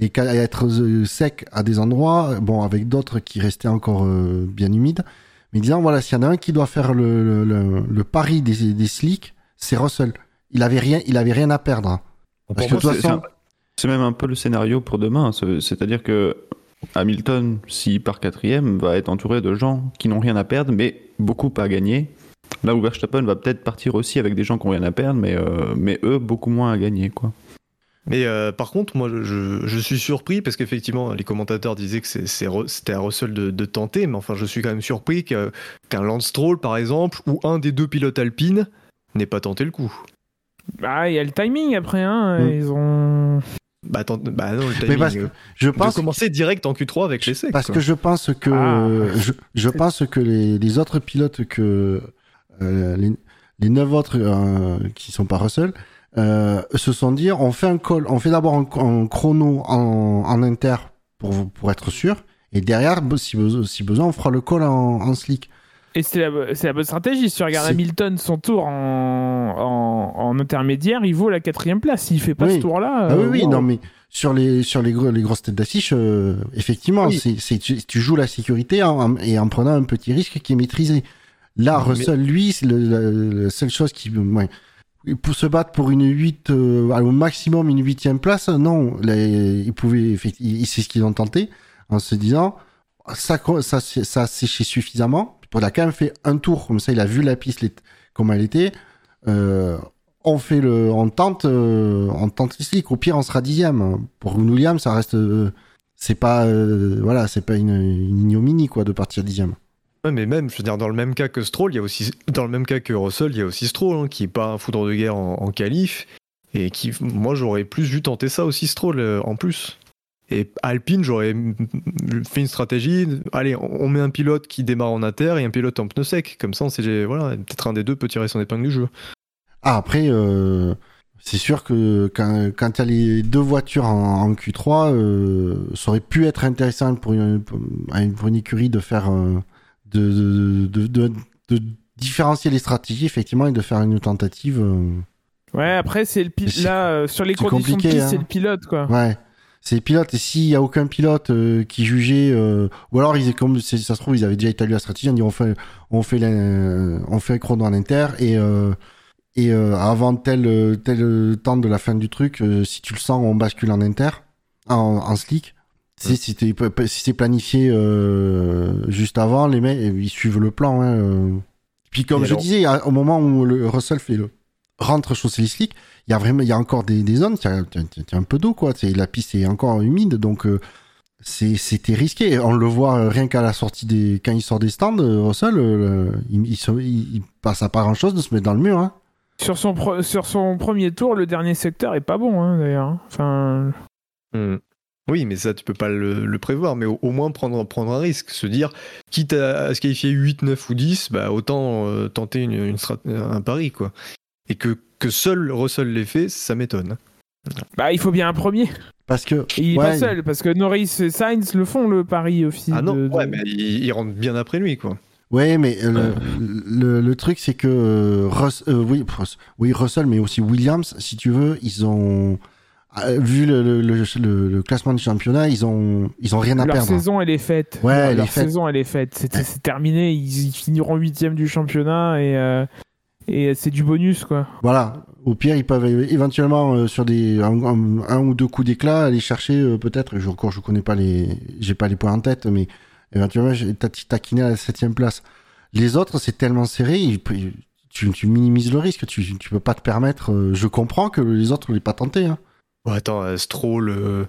S4: et qu'à- être euh, sec à des endroits, bon, avec d'autres qui restaient encore euh, bien humides. Mais disant, voilà, s'il y en a un qui doit faire le, le, pari des, des slicks, c'est Russell. Il avait rien, il avait rien à perdre. Parce que de
S5: moi,
S4: toute
S5: c'est-
S4: façon,
S5: C'est même un peu le scénario pour demain. c'est- C'est-à-dire que Hamilton, s'il part quatrième, va être entouré de gens qui n'ont rien à perdre, mais beaucoup à gagner. Là où Verstappen va peut-être partir aussi avec des gens qui n'ont rien à perdre, mais, euh, mais eux, beaucoup moins à gagner. Quoi.
S1: Mais euh, par contre, moi, je- suis surpris parce qu'effectivement, les commentateurs disaient que c'était à Russell de, de tenter, mais enfin, je suis quand même surpris que- qu'un Lance Stroll, par exemple, ou un des deux pilotes alpines n'ait pas tenté le coup.
S2: Bah, il y a le timing après, hein.
S4: Mm.
S2: Ils ont.
S1: Bah, bah non, le
S4: mais
S1: timing.
S4: parce que
S1: euh,
S4: je
S1: de
S4: pense,
S1: commencer direct en Q3 avec les secs.
S4: parce
S1: quoi.
S4: que je pense que,
S2: Ah.
S4: je, je pense que les, les autres pilotes que euh, les, les neuf autres euh, qui sont pas Russell euh, se sont dit, on fait un call, on fait d'abord un, un chrono en, en inter pour pour être sûr, et derrière, si, beso- si besoin, on fera le call en, en slick.
S2: Et c'est la, bonne stratégie. Si tu regardes Hamilton, son tour en, en, en intermédiaire, il vaut la quatrième place. S'il fait pas
S4: Oui.
S2: ce tour-là.
S4: Ah oui,
S2: euh,
S4: oui,
S2: wow.
S4: non, mais sur les, sur les, gros- les grosses têtes d'affiche, euh, effectivement,
S1: Oui.
S4: c'est, tu, tu joues la sécurité en- en- et en prenant un petit risque qui est maîtrisé. Là,
S1: Mais-
S4: Russell, lui, c'est le, la, la seule chose qui, ouais, pour se battre pour une 8, euh, au maximum une huitième place, non, les, il pouvait, effectivement, c'est ce qu'ils ont tenté, en se disant, ça, ça, ça, a séché suffisamment, il a quand même fait un tour, comme ça, il a vu la piste les- comme elle était, euh, on fait le, on tente, euh, on tente slicks. Au pire, on sera dixième. Pour une Williams, ça reste, euh, c'est pas, euh, voilà, c'est pas une, une ignominie quoi de partir dixième.
S1: Ouais, mais même, je veux dire, dans le même cas que Stroll, il y a aussi, dans le même cas que Russell, il y a aussi Stroll, hein, qui est pas un foudre de guerre en, en qualif, et qui, moi, j'aurais plus vu tenter ça aussi, Stroll, euh, en plus. Et Alpine, j'aurais fait une stratégie, allez, on met un pilote qui démarre en inter et un pilote en pneu sec, comme ça, on sait, voilà, peut-être un des deux peut tirer son épingle du jeu.
S4: Ah, après, euh, c'est sûr que quand, quand tu as les deux voitures en, en Q3, euh, ça aurait pu être intéressant pour une, pour une, pour une écurie de faire, euh, de, de, de, différencier les stratégies, effectivement, et de faire une tentative. euh,
S2: Ouais, après, c'est le pi-
S4: C'est-
S2: là, euh, sur les conditions de piste,
S4: hein.
S2: c'est le pilote, quoi.
S4: Ouais. c'est les pilotes. Et s'il y a aucun pilote euh, qui jugeait, euh, ou alors ils, comme ça se trouve, ils avaient déjà établi la stratégie, on dit on fait, on fait, la- on fait un chrono en inter et et avant tel tel temps de la fin du truc, si tu le sens, on bascule en inter, en, en slick. Si si c'est planifié euh, juste avant, les mecs ils suivent le plan. Hein, euh. Puis comme
S1: Et
S4: je
S1: alors
S4: disais, au moment où le Russell fait le rentre les slicks, il y a vraiment il y a encore des, des zones, il y a, il y un peu d'eau quoi, c'est la piste est encore humide donc euh, c'est c'était risqué. On le voit euh, rien qu'à la sortie des quand il sort des stands, Russell, euh, il, il, se- il- il passe à pas grand chose de se mettre dans le mur. Hein.
S2: Sur son, pro- sur son premier tour, le dernier secteur est pas bon, hein, d'ailleurs. Enfin,
S1: Hmm. Oui, mais ça, tu peux pas le, le prévoir, mais au, au moins prendre, prendre un risque. Se dire, quitte à, à se qualifier 8, 9 ou 10, bah, autant euh, tenter une, une strat- un pari, quoi. Et que, que seul Russell l'ait fait, ça m'étonne.
S2: bah, il faut bien un premier.
S4: Parce que
S2: Et il est
S4: Ouais.
S2: pas seul, parce que Norris et Sainz le font, le pari aussi.
S1: Ah non,
S2: de- de-
S1: ouais, mais il, il rentre bien après lui, quoi.
S4: ouais, mais euh, le, le, le truc c'est que euh, Russ- euh, oui, Russ- oui Russell, mais aussi Williams, si tu veux, ils ont vu le, le, le, le- le classement du championnat, ils ont ils ont rien à
S2: Leur
S4: perdre.
S2: saison, elle est faite.
S4: Ouais,
S2: leur
S4: elle est
S2: leur
S4: faite.
S2: saison, elle est faite. C'est terminé. Ils, ils finiront huitième du championnat et, euh, et c'est du bonus, quoi.
S4: Voilà. Au pire, ils peuvent éventuellement euh, sur des un, un- un ou deux coups d'éclat aller chercher euh, peut-être. Je encore, je connais pas les, j'ai pas les points en tête, mais éventuellement, taquiner à la septième place. Les autres, c'est tellement serré, tu, tu minimises le risque. Tu, tu peux pas te permettre. je comprends que les autres l'aient pas tenté. Hein.
S1: Bon, attends, Stroll, euh,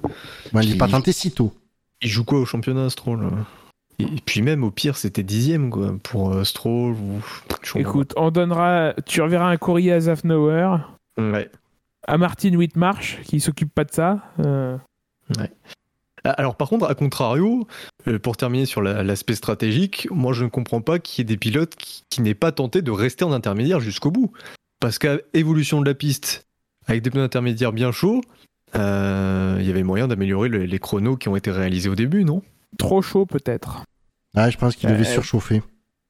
S4: Moi, il
S1: Puis-
S4: pas tenté si tôt.
S1: il joue quoi au championnat, Stroll? Et, et puis même, au pire, c'était dixième, quoi, pour euh, Stroll. Ou...
S2: Écoute, on donnera. Tu reverras un courrier à Zafnauer.
S1: Ouais.
S2: à Martin Whitmarsh, qui s'occupe pas de ça. euh,
S1: Ah, Alors par contre, à contrario, pour terminer sur la- l'aspect stratégique, moi je ne comprends pas qu'il y ait des pilotes qui, qui n'aient pas tenté de rester en intermédiaire jusqu'au bout. Parce qu'à évolution de la piste, avec des pneus intermédiaires bien chauds, il y avait moyen d'améliorer le- les chronos qui ont été réalisés au début, non?
S2: Trop chaud, peut-être.
S4: Ah, je pense qu'il
S2: Euh,
S4: devait
S2: euh,
S4: surchauffer.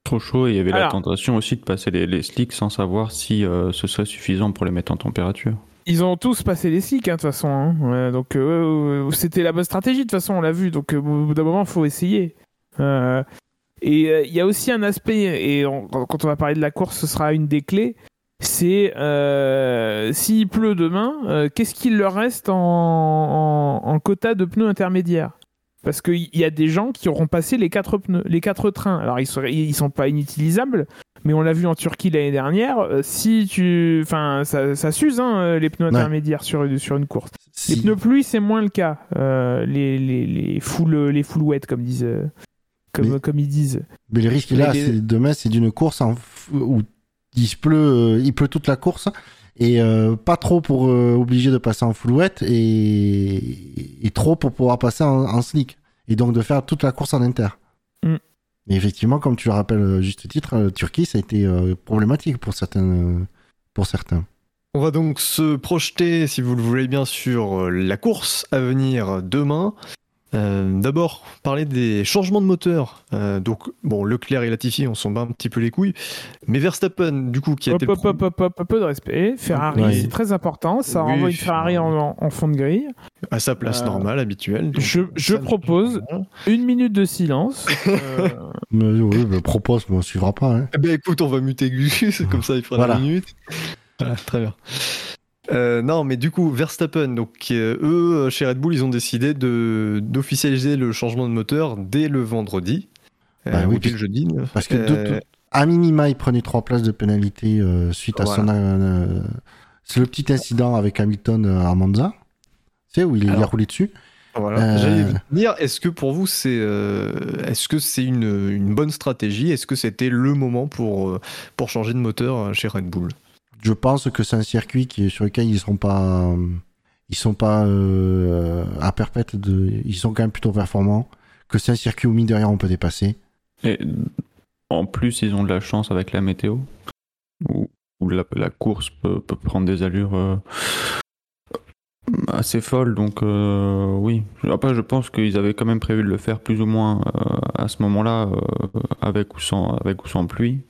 S5: Trop chaud et il y avait la tentation aussi de passer les, les slicks sans savoir si euh, ce serait suffisant pour les mettre en température.
S2: Ils ont tous passé les cycles, hein, de toute façon. hein. Ouais, donc, euh, c'était la bonne stratégie, de toute façon, on l'a vu. Donc, euh, au bout d'un moment, il faut essayer. Euh, et euh, il y a aussi un aspect, et on- quand on va parler de la course, ce sera une des clés. C'est euh, s'il pleut demain, euh, qu'est-ce qu'il leur reste en, en- en quota de pneus intermédiaires? Parce qu'il y a des gens qui auront passé les quatre pneus, les quatre trains. Alors ils sont, ils sont pas inutilisables, mais on l'a vu en Turquie l'année dernière. euh, Si tu, enfin, ça, ça s'use hein, les pneus
S4: Ouais.
S2: intermédiaires sur une sur une course.
S4: Si-
S2: Les pneus pluie, c'est moins le cas. Euh, les les les full les full wet comme disent comme
S4: Mais-
S2: comme ils disent.
S4: Mais le risque là,
S2: Les-
S4: c'est demain, c'est d'une course en f- où il se pleut, euh, il pleut toute la course et euh, pas trop pour euh, obliger de passer en full wet et, et trop pour pouvoir passer en, en slick et donc de faire toute la course en inter.
S2: Mm.
S4: Et effectivement, comme tu le rappelles juste titre, euh, Turquie, ça a été euh, problématique pour certains. pour certains.
S1: On va donc se projeter, si vous le voulez bien, sur la course à venir demain. Euh, D'abord, parler des changements de moteur. Euh, donc, bon, Leclerc et Latifi, on s'en bat un petit peu les couilles. Mais Verstappen, du coup, qui a
S2: Hop,
S1: été
S2: hop, hop, hop, hop, un peu de respect. Ferrari,
S4: Ouais.
S2: c'est très important. Ça
S1: Oui,
S2: renvoie une Ferrari en, en fond de grille.
S1: à sa place
S2: Euh,
S1: normale, habituelle. Donc,
S2: je- propose- Une minute de silence. Euh,
S4: Mais oui, je propose, mais on suivra pas. Hein.
S1: Eh ben écoute, on va muter Gus, comme ça il fera
S4: Voilà.
S1: la minute. Voilà, très bien. Euh, non, mais du coup, Verstappen, donc euh, eux, chez Red Bull, ils ont décidé de d'officialiser le changement de moteur dès le vendredi. euh,
S4: Bah oui,
S1: ou dès le jeudi.
S4: Parce que de
S1: Euh,
S4: à minima, il prenait trois places de pénalité euh, suite à son. euh, c'est le petit incident avec Hamilton euh, à Monza. Tu sais, où il, il a roulé dessus.
S1: Voilà.
S4: Euh,
S1: J'allais vous dire, est-ce que pour vous c'est, euh, est-ce que c'est une, une bonne stratégie? Est-ce que c'était le moment pour euh, pour changer de moteur euh, chez Red Bull?
S4: Je pense que c'est un circuit sur lequel ils sont pas, sont pas euh, à perpète ils sont quand même plutôt performants. Que c'est un circuit où mine de rien on peut dépasser.
S5: Et en plus, ils ont de la chance avec la météo, où, la, course peut, prendre des allures euh, assez folles. Donc euh, oui, après je pense qu'ils avaient quand même prévu de le faire plus ou moins à ce moment-là, avec avec ou sans pluie.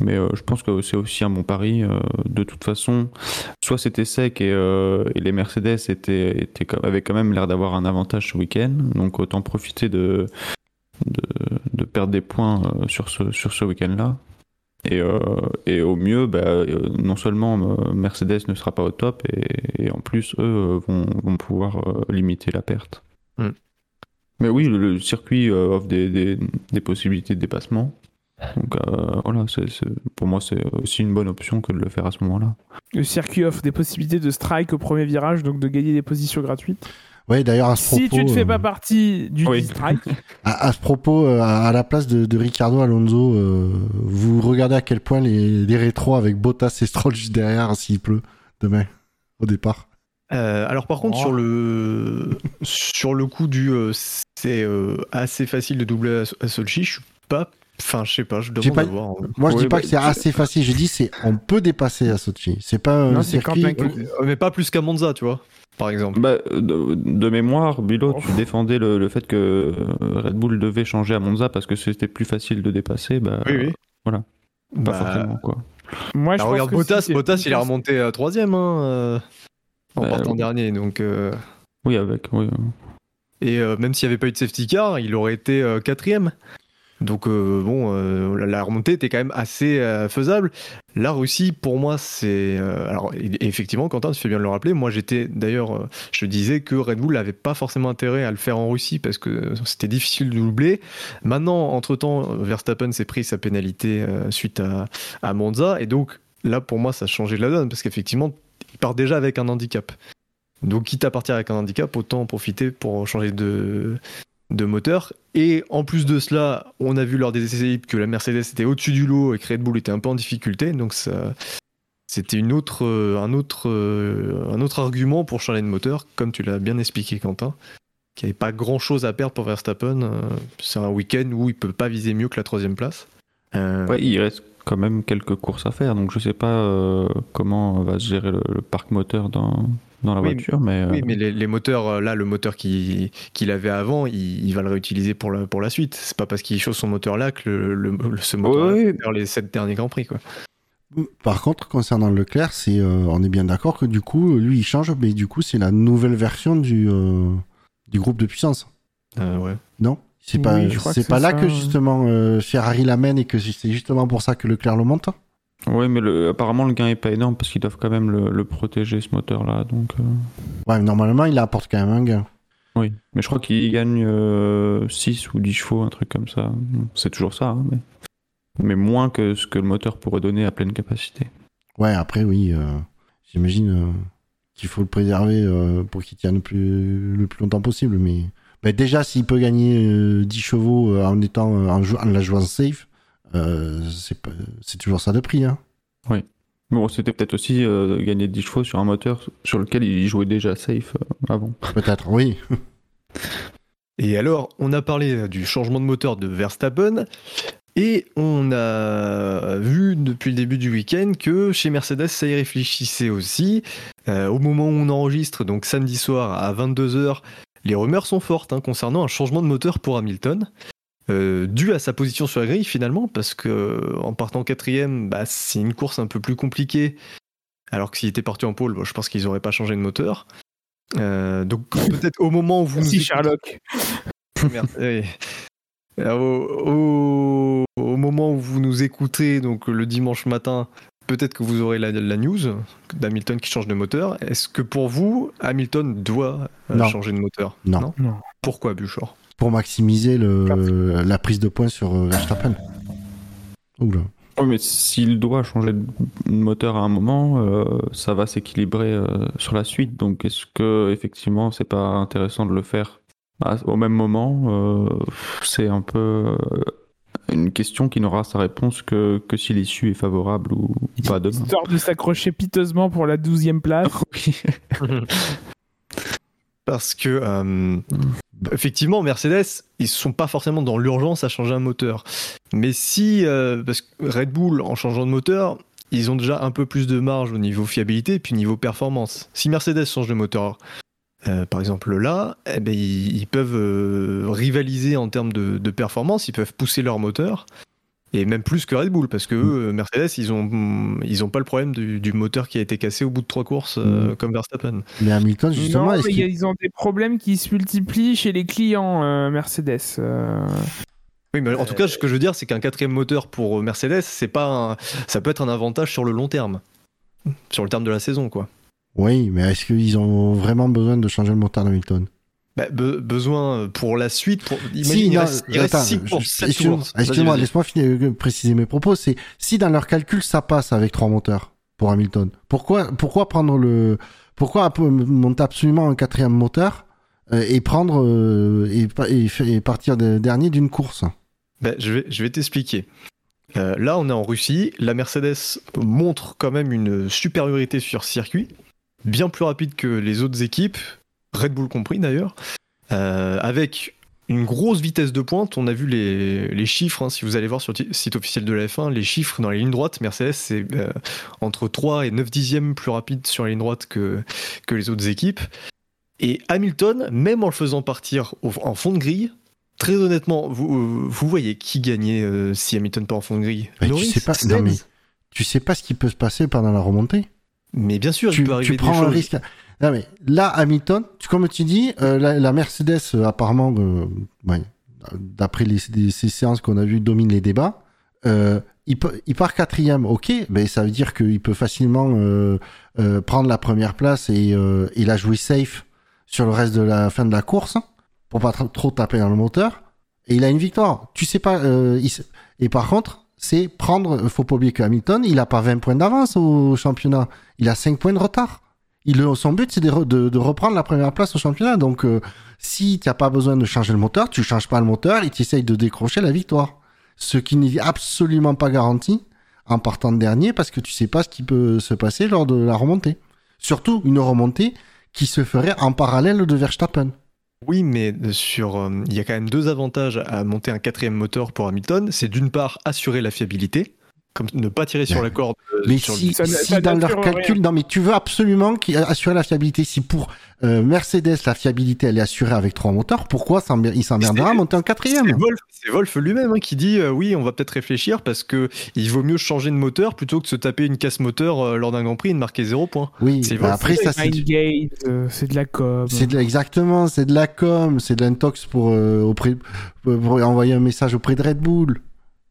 S5: Mais euh, je pense que c'est aussi un bon pari. euh, de toute façon, soit c'était sec et, euh, et les Mercedes étaient, étaient, quand- avaient quand même l'air d'avoir un avantage ce week-end. Donc autant profiter de, de, de perdre des points sur ce, sur ce week-end-là. Et, et au mieux, bah, non seulement Mercedes ne sera pas au top, et, et en plus, eux vont, vont pouvoir limiter la perte.
S1: Mm.
S5: Mais oui, le, le circuit offre des, des, des possibilités de dépassement. Donc euh, voilà, pour moi, c'est aussi une bonne option que de le faire à ce moment-là.
S2: Le circuit offre des possibilités de strike au premier virage, donc de gagner des positions gratuites.
S4: Ouais, d'ailleurs, à ce
S2: Si
S4: propos,
S2: tu ne fais
S4: euh,
S2: pas partie du
S5: Oui.
S2: strike,
S4: à, à ce propos, euh, à, à la place de, de Ricardo Alonso, euh, vous regardez à quel point les, les rétros avec Bottas et Stroll juste derrière s'il pleut demain au départ.
S1: Euh, alors par contre
S2: Oh.
S1: sur le sur le coup du euh, c'est euh, assez facile de doubler à, à Sochi, je suis pas enfin je sais pas, je demande
S4: pas-
S1: à voir.
S4: Moi, je
S5: Ouais,
S4: dis pas
S5: bah,
S4: que c'est assez facile. Je dis c'est on peut dépasser à Sochi. C'est pas un
S2: Non, c'est
S4: circuit.
S1: Euh, Mais pas plus qu'à Monza, tu vois, par exemple.
S5: Bah, de, de mémoire, Bilo,
S2: Oh.
S5: tu défendais le, le fait que euh, Red Bull devait changer à Monza parce que c'était plus facile de dépasser. Bah,
S1: Oui, oui.
S5: voilà. Pas
S1: Bah,
S5: forcément, quoi.
S2: moi je
S1: bah,
S2: pense
S1: regarde
S2: que
S1: Bottas,
S2: si
S1: Bottas il est remonté à troisième hein, euh, en
S5: Bah,
S1: partant
S5: oui.
S1: dernier, donc euh,
S5: Oui, avec. Oui, euh.
S1: et euh, même s'il n'y avait pas eu de safety car, il aurait été euh, quatrième. Donc euh, bon, euh, la, remontée était quand même assez euh, faisable. La Russie, pour moi, c'est alors effectivement, Quentin, tu fais bien de le rappeler. Moi, j'étais d'ailleurs, je disais que Red Bull n'avait pas forcément intérêt à le faire en Russie parce que c'était difficile de doubler. Maintenant, entre temps, Verstappen s'est pris sa pénalité suite à, à Monza et donc là, pour moi, ça a changé la donne parce qu'effectivement, il part déjà avec un handicap. Donc, quitte à partir avec un handicap, autant en profiter pour changer de, de moteur. Et en plus de cela, on a vu lors des essais que la Mercedes était au-dessus du lot et que Red Bull était un peu en difficulté. Donc, ça, c'était une autre, euh, un, autre, euh, un autre argument pour changer de moteur, comme tu l'as bien expliqué, Quentin. Qu'il n'y avait pas grand-chose à perdre pour Verstappen. Euh, C'est un week-end où il peut pas viser mieux que la troisième place.
S5: Il reste quand même quelques courses à faire, donc je sais pas comment va se gérer le, le parc moteur dans, dans la
S1: Oui,
S5: voiture, mais,
S1: Oui,
S5: euh,
S1: mais les, les moteurs, euh, là, le moteur qui- qu'il avait avant, il, il va le réutiliser pour la, pour la suite. C'est pas parce qu'il chose son moteur là que le, le- le- ce moteur va faire les 7 derniers Grands Prix. Quoi.
S4: Par contre, concernant Leclerc, c'est euh, on est bien d'accord que du coup, lui, il change, mais du coup, c'est la nouvelle version du euh, du groupe de puissance.
S1: Euh, ouais.
S4: Non? C'est pas
S2: Oui,
S4: c'est là que justement euh, Ferrari l'amène et que c'est justement pour ça que Leclerc le monte?
S5: Ouais, mais le- apparemment le gain est pas énorme parce qu'ils doivent quand même le, le protéger ce moteur-là, donc. euh,
S4: Ouais, mais normalement, il apporte quand même un gain.
S5: Oui, mais je crois qu'il gagne 6 ou 10 chevaux, un truc comme ça. C'est toujours ça, hein, mais... mais moins que ce que le moteur pourrait donner à pleine capacité.
S4: Ouais, après, oui, euh, j'imagine euh, qu'il faut le préserver euh, pour qu'il tienne le plus, le plus longtemps possible. Mais bah, déjà, s'il peut gagner euh, 10 chevaux euh, en étant euh, en, en la jouant safe, euh, c'est pas- c'est toujours ça de prix. Hein.
S5: Bon, c'était peut-être aussi euh, gagner 10 chevaux sur un moteur sur lequel il jouait déjà safe euh, avant.
S4: Peut-être, oui.
S1: Et alors, on a parlé euh, du changement de moteur de Verstappen. Et on a vu depuis le début du week-end que chez Mercedes, ça y réfléchissait aussi. Euh, au moment où on enregistre, donc samedi soir à 22h, les rumeurs sont fortes hein, concernant un changement de moteur pour Hamilton. Euh, dû à sa position sur la grille finalement, parce que en partant quatrième, bah, c'est une course un peu plus compliquée. Alors que s'il était parti en pôle, bon, je pense qu'ils n'auraient pas changé de moteur. Euh, donc peut-être au moment où vous nous
S2: Merci
S1: écoutez-
S2: Sherlock.
S1: Merde, oui. Alors, Au, au- au moment où vous nous écoutez, donc le dimanche matin, peut-être que vous aurez la, la news d'Hamilton qui change de moteur. Est-ce que pour vous, Hamilton doit euh,
S4: Non.
S1: changer de moteur?
S4: Non.
S2: Non?
S1: Pourquoi, Buchor
S4: Pour maximiser le, la prise de points sur euh, Verstappen. Oula.
S5: Oui, mais s'il doit changer de moteur à un moment, euh, ça va s'équilibrer euh, sur la suite. Donc, est-ce que effectivement, c'est pas intéressant de le faire au même moment Euh, C'est un peu une question qui n'aura sa réponse que, que si l'issue est favorable ou pas demain.
S2: Histoire de s'accrocher piteusement pour la 12 place.
S1: Parce que, euh, effectivement, Mercedes, ils sont pas forcément dans l'urgence à changer un moteur. Mais si, euh, parce que Red Bull, en changeant de moteur, ils ont déjà un peu plus de marge au niveau fiabilité et puis niveau performance. Si Mercedes change de moteur, euh, par exemple là, eh ben, ils, ils peuvent rivaliser en termes de, de performance, ils peuvent pousser leur moteur. Et même plus que Red Bull, parce que eux, Mercedes, ils ont, ils ont pas le problème du, du moteur qui a été cassé au bout de trois courses, euh,
S4: Mm.
S1: comme Verstappen.
S4: Mais Hamilton, justement,
S2: non, mais ils ont des problèmes qui se multiplient chez les clients euh, Mercedes. euh.
S1: Oui, mais en tout cas, ce que je veux dire, c'est qu'un quatrième moteur pour Mercedes, c'est pas un- ça peut être un avantage sur le long terme. Sur le terme de la saison, quoi.
S4: Oui, mais est-ce qu'ils ont vraiment besoin de changer le moteur d'Hamilton?
S1: Bah, be- besoin pour la suite. Pour...
S4: Si,
S1: il,
S4: non,
S1: reste, il reste
S4: excuse-moi, laisse-moi finir, euh, préciser mes propos. C'est si dans leur calcul ça passe avec trois moteurs pour Hamilton, pourquoi, pourquoi prendre le, pourquoi monter absolument un quatrième moteur euh, et prendre euh, et, partir de- dernier d'une course?
S1: Ben, je vais, je vais t'expliquer. Euh, là, on est en Russie. La Mercedes montre quand même une supériorité sur circuit, bien plus rapide que les autres équipes, Red Bull compris d'ailleurs, euh, avec une grosse vitesse de pointe. On a vu les, les chiffres, hein, si vous allez voir sur le site officiel de la F1, les chiffres dans les lignes droites. Mercedes, c'est euh, entre 3 et 9 dixièmes plus rapide sur les lignes droites que, que les autres équipes. Et Hamilton, même en le faisant partir au- en fond de grille, Très honnêtement, vous, vous voyez qui gagnait euh, si Hamilton part en fond de grille?
S4: Mais tu
S1: Norris,
S4: sais pas- non, mais Tu sais pas ce qui peut se passer pendant la remontée
S1: Mais bien sûr,
S4: tu,
S1: il peut arriver
S4: tu
S1: des
S4: prends un
S1: choses.
S4: risque. Non, mais là, Hamilton, tu, comme tu dis, euh, la, Mercedes, euh, apparemment, euh, d'après les, ces séances qu'on a vues, domine les débats. Euh, il, il part quatrième, ok, mais ça veut dire qu'il peut facilement prendre la première place et, et la jouer safe sur le reste de la fin de la course pour pas trop, taper dans le moteur. Et il a une victoire. Tu sais pas. il Et par contre, c'est prendre. Faut pas oublier que Hamilton, il a pas 20 points d'avance au championnat. Il a 5 points de retard. Il, son but, c'est de, re- de- de reprendre la première place au championnat. Donc, euh, si tu n'as pas besoin de changer le moteur, tu changes pas le moteur et tu essayes de décrocher la victoire. Ce qui n'est absolument pas garanti en partant de dernier parce que tu sais pas ce qui peut se passer lors de la remontée. Surtout une remontée qui se ferait en parallèle de Verstappen.
S1: Oui, mais sur, euh, il y a quand même deux avantages à monter un quatrième moteur pour Hamilton. C'est d'une part assurer la fiabilité, comme ne pas tirer sur
S4: Ouais.
S1: la corde. euh,
S4: Mais
S1: sur le-
S4: si,
S2: Ça ne-
S4: si
S2: ça
S4: dans leur calcul,
S2: rien.
S4: non, mais tu veux absolument qu'il- assurer la fiabilité. Si pour euh, Mercedes la fiabilité elle est assurée avec trois moteurs, pourquoi il s'emmerdera à monter un
S1: C'est
S4: quatrième
S1: c'est Wolf lui-même hein, qui dit euh, oui, on va peut-être réfléchir parce que il vaut mieux changer de moteur plutôt que de se taper une casse moteur euh, lors d'un Grand Prix et de marquer zéro point.
S4: Oui,
S1: C'est
S4: bah après ça c'est
S2: de la com.
S4: c'est de- exactement, c'est de la com, c'est de l'intox pour euh, auprès pour pour envoyer un message auprès de Red Bull.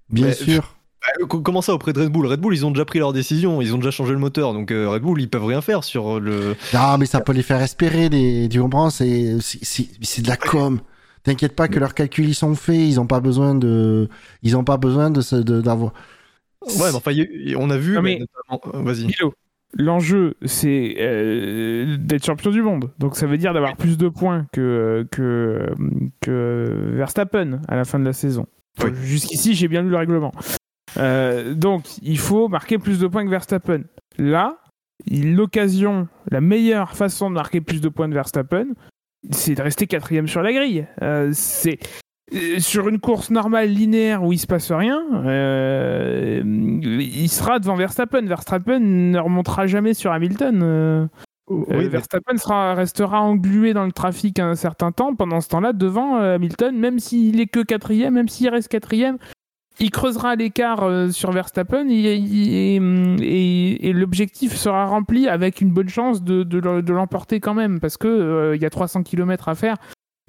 S4: Bien sûr.
S1: Co- Comment ça auprès de Red Bull? Red Bull, ils ont déjà pris leur décision, ils ont déjà changé le moteur, donc euh, Red Bull, ils peuvent rien faire sur le.
S4: Non, mais ça peut les faire espérer, des, tu comprends C'est c'est- de la com. T'inquiète pas que leurs calculs ils sont faits, ils ont pas besoin de, ils ont pas besoin de d'avoir.
S1: Ouais, mais enfin, on a vu.
S2: Non,
S1: bah,
S2: mais-
S1: euh, Vas-y.
S2: L'enjeu, c'est euh, d'être champion du monde. Donc ça veut dire d'avoir plus de points que, que, que Verstappen à la fin de la saison.
S1: Oui.
S2: Jusqu'ici, j'ai bien lu le règlement. Euh, donc, il faut marquer plus de points que Verstappen. Là, l'occasion, la meilleure façon de marquer plus de points de Verstappen, c'est de rester quatrième sur la grille. Euh, c'est euh, sur une course normale linéaire où il se passe rien, euh, il sera devant Verstappen. Verstappen ne remontera jamais sur Hamilton.
S1: Oui,
S2: Euh, Verstappen sera, restera englué dans le trafic un certain temps. Pendant ce temps-là, devant euh, Hamilton, même s'il est que quatrième, même s'il reste quatrième, il creusera l'écart euh, sur Verstappen et, et- l'objectif sera rempli avec une bonne chance de, de le- de l'emporter quand même parce que euh, y a 300 km à faire.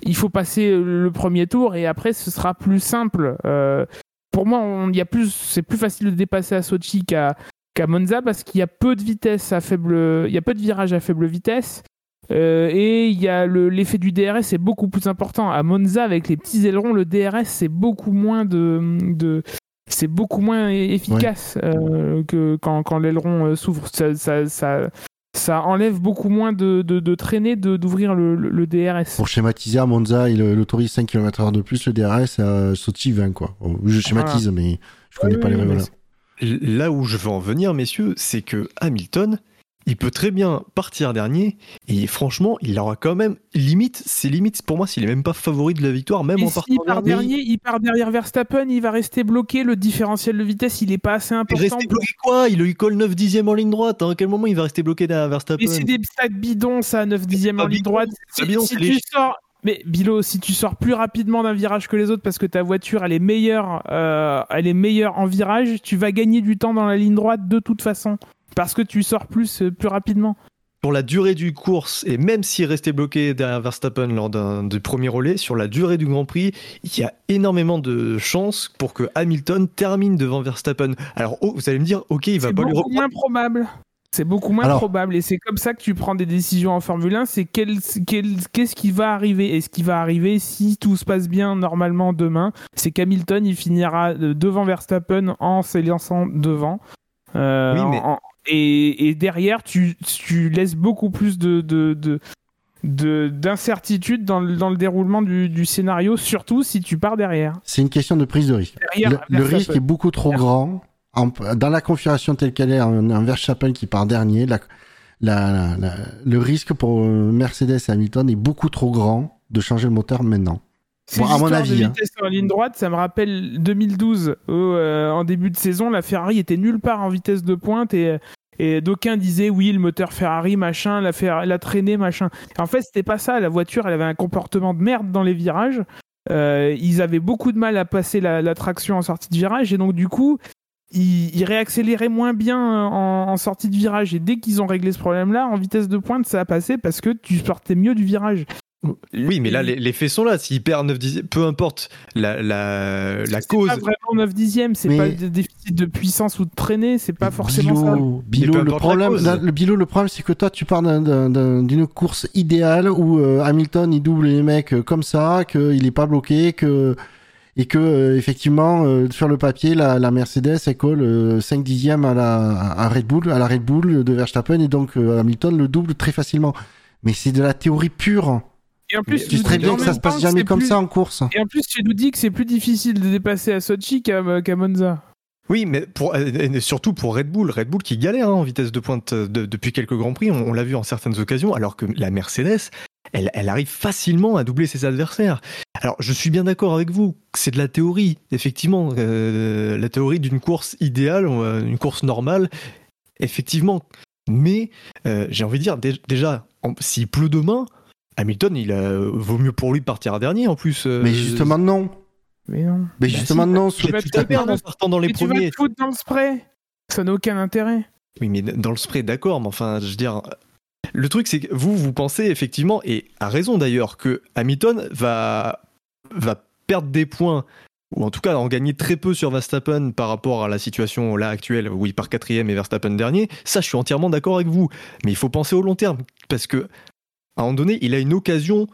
S2: Il faut passer le premier tour et après ce sera plus simple. Euh, pour moi, on- y a plus, c'est plus facile de dépasser à Sochi qu'à qu'à Monza parce qu'il y a peu de vitesse à faible, il y a peu de virages à faible vitesse. Euh, et il y a le- l'effet du DRS c'est beaucoup plus important. À Monza, avec les petits ailerons, le DRS c'est beaucoup moins de, de c'est beaucoup moins efficace euh, que quand, quand l'aileron euh, s'ouvre. Ça, ça, ça, ça enlève beaucoup moins de, de, de d'ouvrir le, le- le DRS.
S4: Pour schématiser, à Monza, il autorise 5 km/h de plus, le DRS à Sochi 20 quoi. Je schématise, mais je connais
S2: Oui,
S4: pas les
S2: oui,
S4: règles.
S2: mais
S4: voilà.
S1: Là où je veux en venir, messieurs, c'est que Hamilton, il peut très bien partir dernier, et franchement, il aura quand même limite, c'est limite pour moi s'il est même pas favori de la victoire, même
S2: Et
S1: en partant
S2: part
S1: dernier.
S2: dernier, il part derrière Verstappen, il va rester bloqué. Le différentiel de vitesse, il est pas assez
S1: Il
S2: important.
S1: rester
S2: pour-
S1: bloqué quoi? Il lui colle 9 dixièmes en ligne droite. hein? À quel moment il va rester bloqué derrière Verstappen?
S2: Mais c'est des sacs bidons, ça, 9 dixièmes
S1: pas
S2: en ligne droite.
S1: c'est pas
S2: Si,
S1: bidon,
S2: si tu sors, Mais Bilo, si tu sors plus rapidement d'un virage que les autres parce que ta voiture elle est meilleure, euh, elle est meilleure en virage, tu vas gagner du temps dans la ligne droite de toute façon parce que tu sors plus euh, plus rapidement.
S1: Pour la durée du course, et même s'il restait bloqué derrière Verstappen lors d'un du premier relais, sur la durée du Grand Prix, il y a énormément de chances pour que Hamilton termine devant Verstappen. Alors, oh, vous allez me dire, ok, il va
S2: C'est
S1: pas lui
S2: beaucoup
S1: reprendre.
S2: moins probable. C'est beaucoup moins
S4: Alors-
S2: probable et c'est comme ça que tu prends des décisions en Formule 1. C'est quel- qu'est-ce qui va arriver? Et ce qui va arriver si tout se passe bien normalement demain, c'est qu'Hamilton il finira euh, devant Verstappen en s'élançant devant. Euh,
S1: Oui, mais-
S2: en- et, et derrière, tu, tu laisses beaucoup plus de, de, de- de- d'incertitude dans, le- dans le déroulement du, du scénario, surtout si tu pars derrière.
S4: C'est une question de prise de risque.
S2: Derrière,
S4: Le, risque est beaucoup trop grand. En- dans la configuration telle qu'elle est, un, un Verstappen qui part dernier, la- la- la- la- le risque pour euh, Mercedes et Hamilton est beaucoup trop grand de changer le moteur maintenant.
S2: C'est
S4: Bon, à mon avis,
S2: de
S4: hein.
S2: vitesse en ligne droite, ça me rappelle 2012 où euh, en début de saison, la Ferrari était nulle part en vitesse de pointe et, et d'aucuns disaient oui, le moteur Ferrari machin, la, Ferrari, la traînée machin. En fait, c'était pas ça. La voiture, elle avait un comportement de merde dans les virages. Euh, ils avaient beaucoup de mal à passer la, la traction en sortie de virage et donc du coup, ils, ils réaccéléraient moins bien en, en sortie de virage. Et dès qu'ils ont réglé ce problème-là, en vitesse de pointe, ça a passé parce que tu sortais mieux du virage.
S1: Oui, mais là, les, les faits sont là. S'il perd 9 dixièmes, peu importe la, la, la
S2: C'est
S1: cause.
S2: pas vraiment 9 dixièmes, c'est
S4: Mais-
S2: pas de déficit de puissance ou de traînée, c'est pas forcément ça.
S4: Bilo, le
S1: la
S4: problème, le Bilo, le problème, c'est que toi, tu pars d'un- d'un- d'un- d'une course idéale où euh, Hamilton il double les mecs euh, comme ça, qu'il est pas bloqué, que et que euh, effectivement euh, sur le papier, la, la Mercedes elle colle euh, 5 dixièmes à la à Red Bull, à la Red Bull de Verstappen et donc euh, Hamilton le double très facilement. Mais c'est de la théorie pure.
S2: Et en plus,
S4: Tu sais
S2: nous
S4: très
S2: dis
S4: bien
S2: en
S4: que ça se passe jamais
S2: c'est
S4: comme
S2: plus-
S4: ça en course.
S2: Et en plus, tu nous dis que c'est plus difficile de dépasser à Sochi qu'à Monza.
S1: Oui, mais pour, euh, et surtout pour Red Bull. Red Bull qui galère hein, en vitesse de pointe euh, de- depuis quelques Grands Prix. On, on l'a vu en certaines occasions, alors que la Mercedes, elle, elle arrive facilement à doubler ses adversaires. Alors, je suis bien d'accord avec vous. C'est de la théorie, effectivement. euh, la théorie d'une course idéale, une course normale, effectivement. Mais euh, j'ai envie de dire, dé- déjà, s'il pleut demain, Hamilton, il a, vaut mieux pour lui de partir à dernier en plus. euh,
S4: Mais justement non.
S2: Mais non.
S4: Mais
S1: Bah
S4: justement
S1: si,
S4: non. sur-
S1: a
S2: vas
S1: tout perdre en partant dans les
S2: Et tu vas te foutre dans le spray Ça n'a aucun intérêt.
S1: Oui, mais dans le spray, d'accord, mais enfin, je veux dire. Le truc, c'est que vous, vous pensez effectivement, et à raison d'ailleurs, que Hamilton va, va perdre des points, ou en tout cas en gagner très peu sur Verstappen par rapport à la situation là actuelle où il part quatrième et Verstappen dernier. Ça, je suis entièrement d'accord avec vous. Mais il faut penser au long terme, parce que à un moment donné, il a une occasion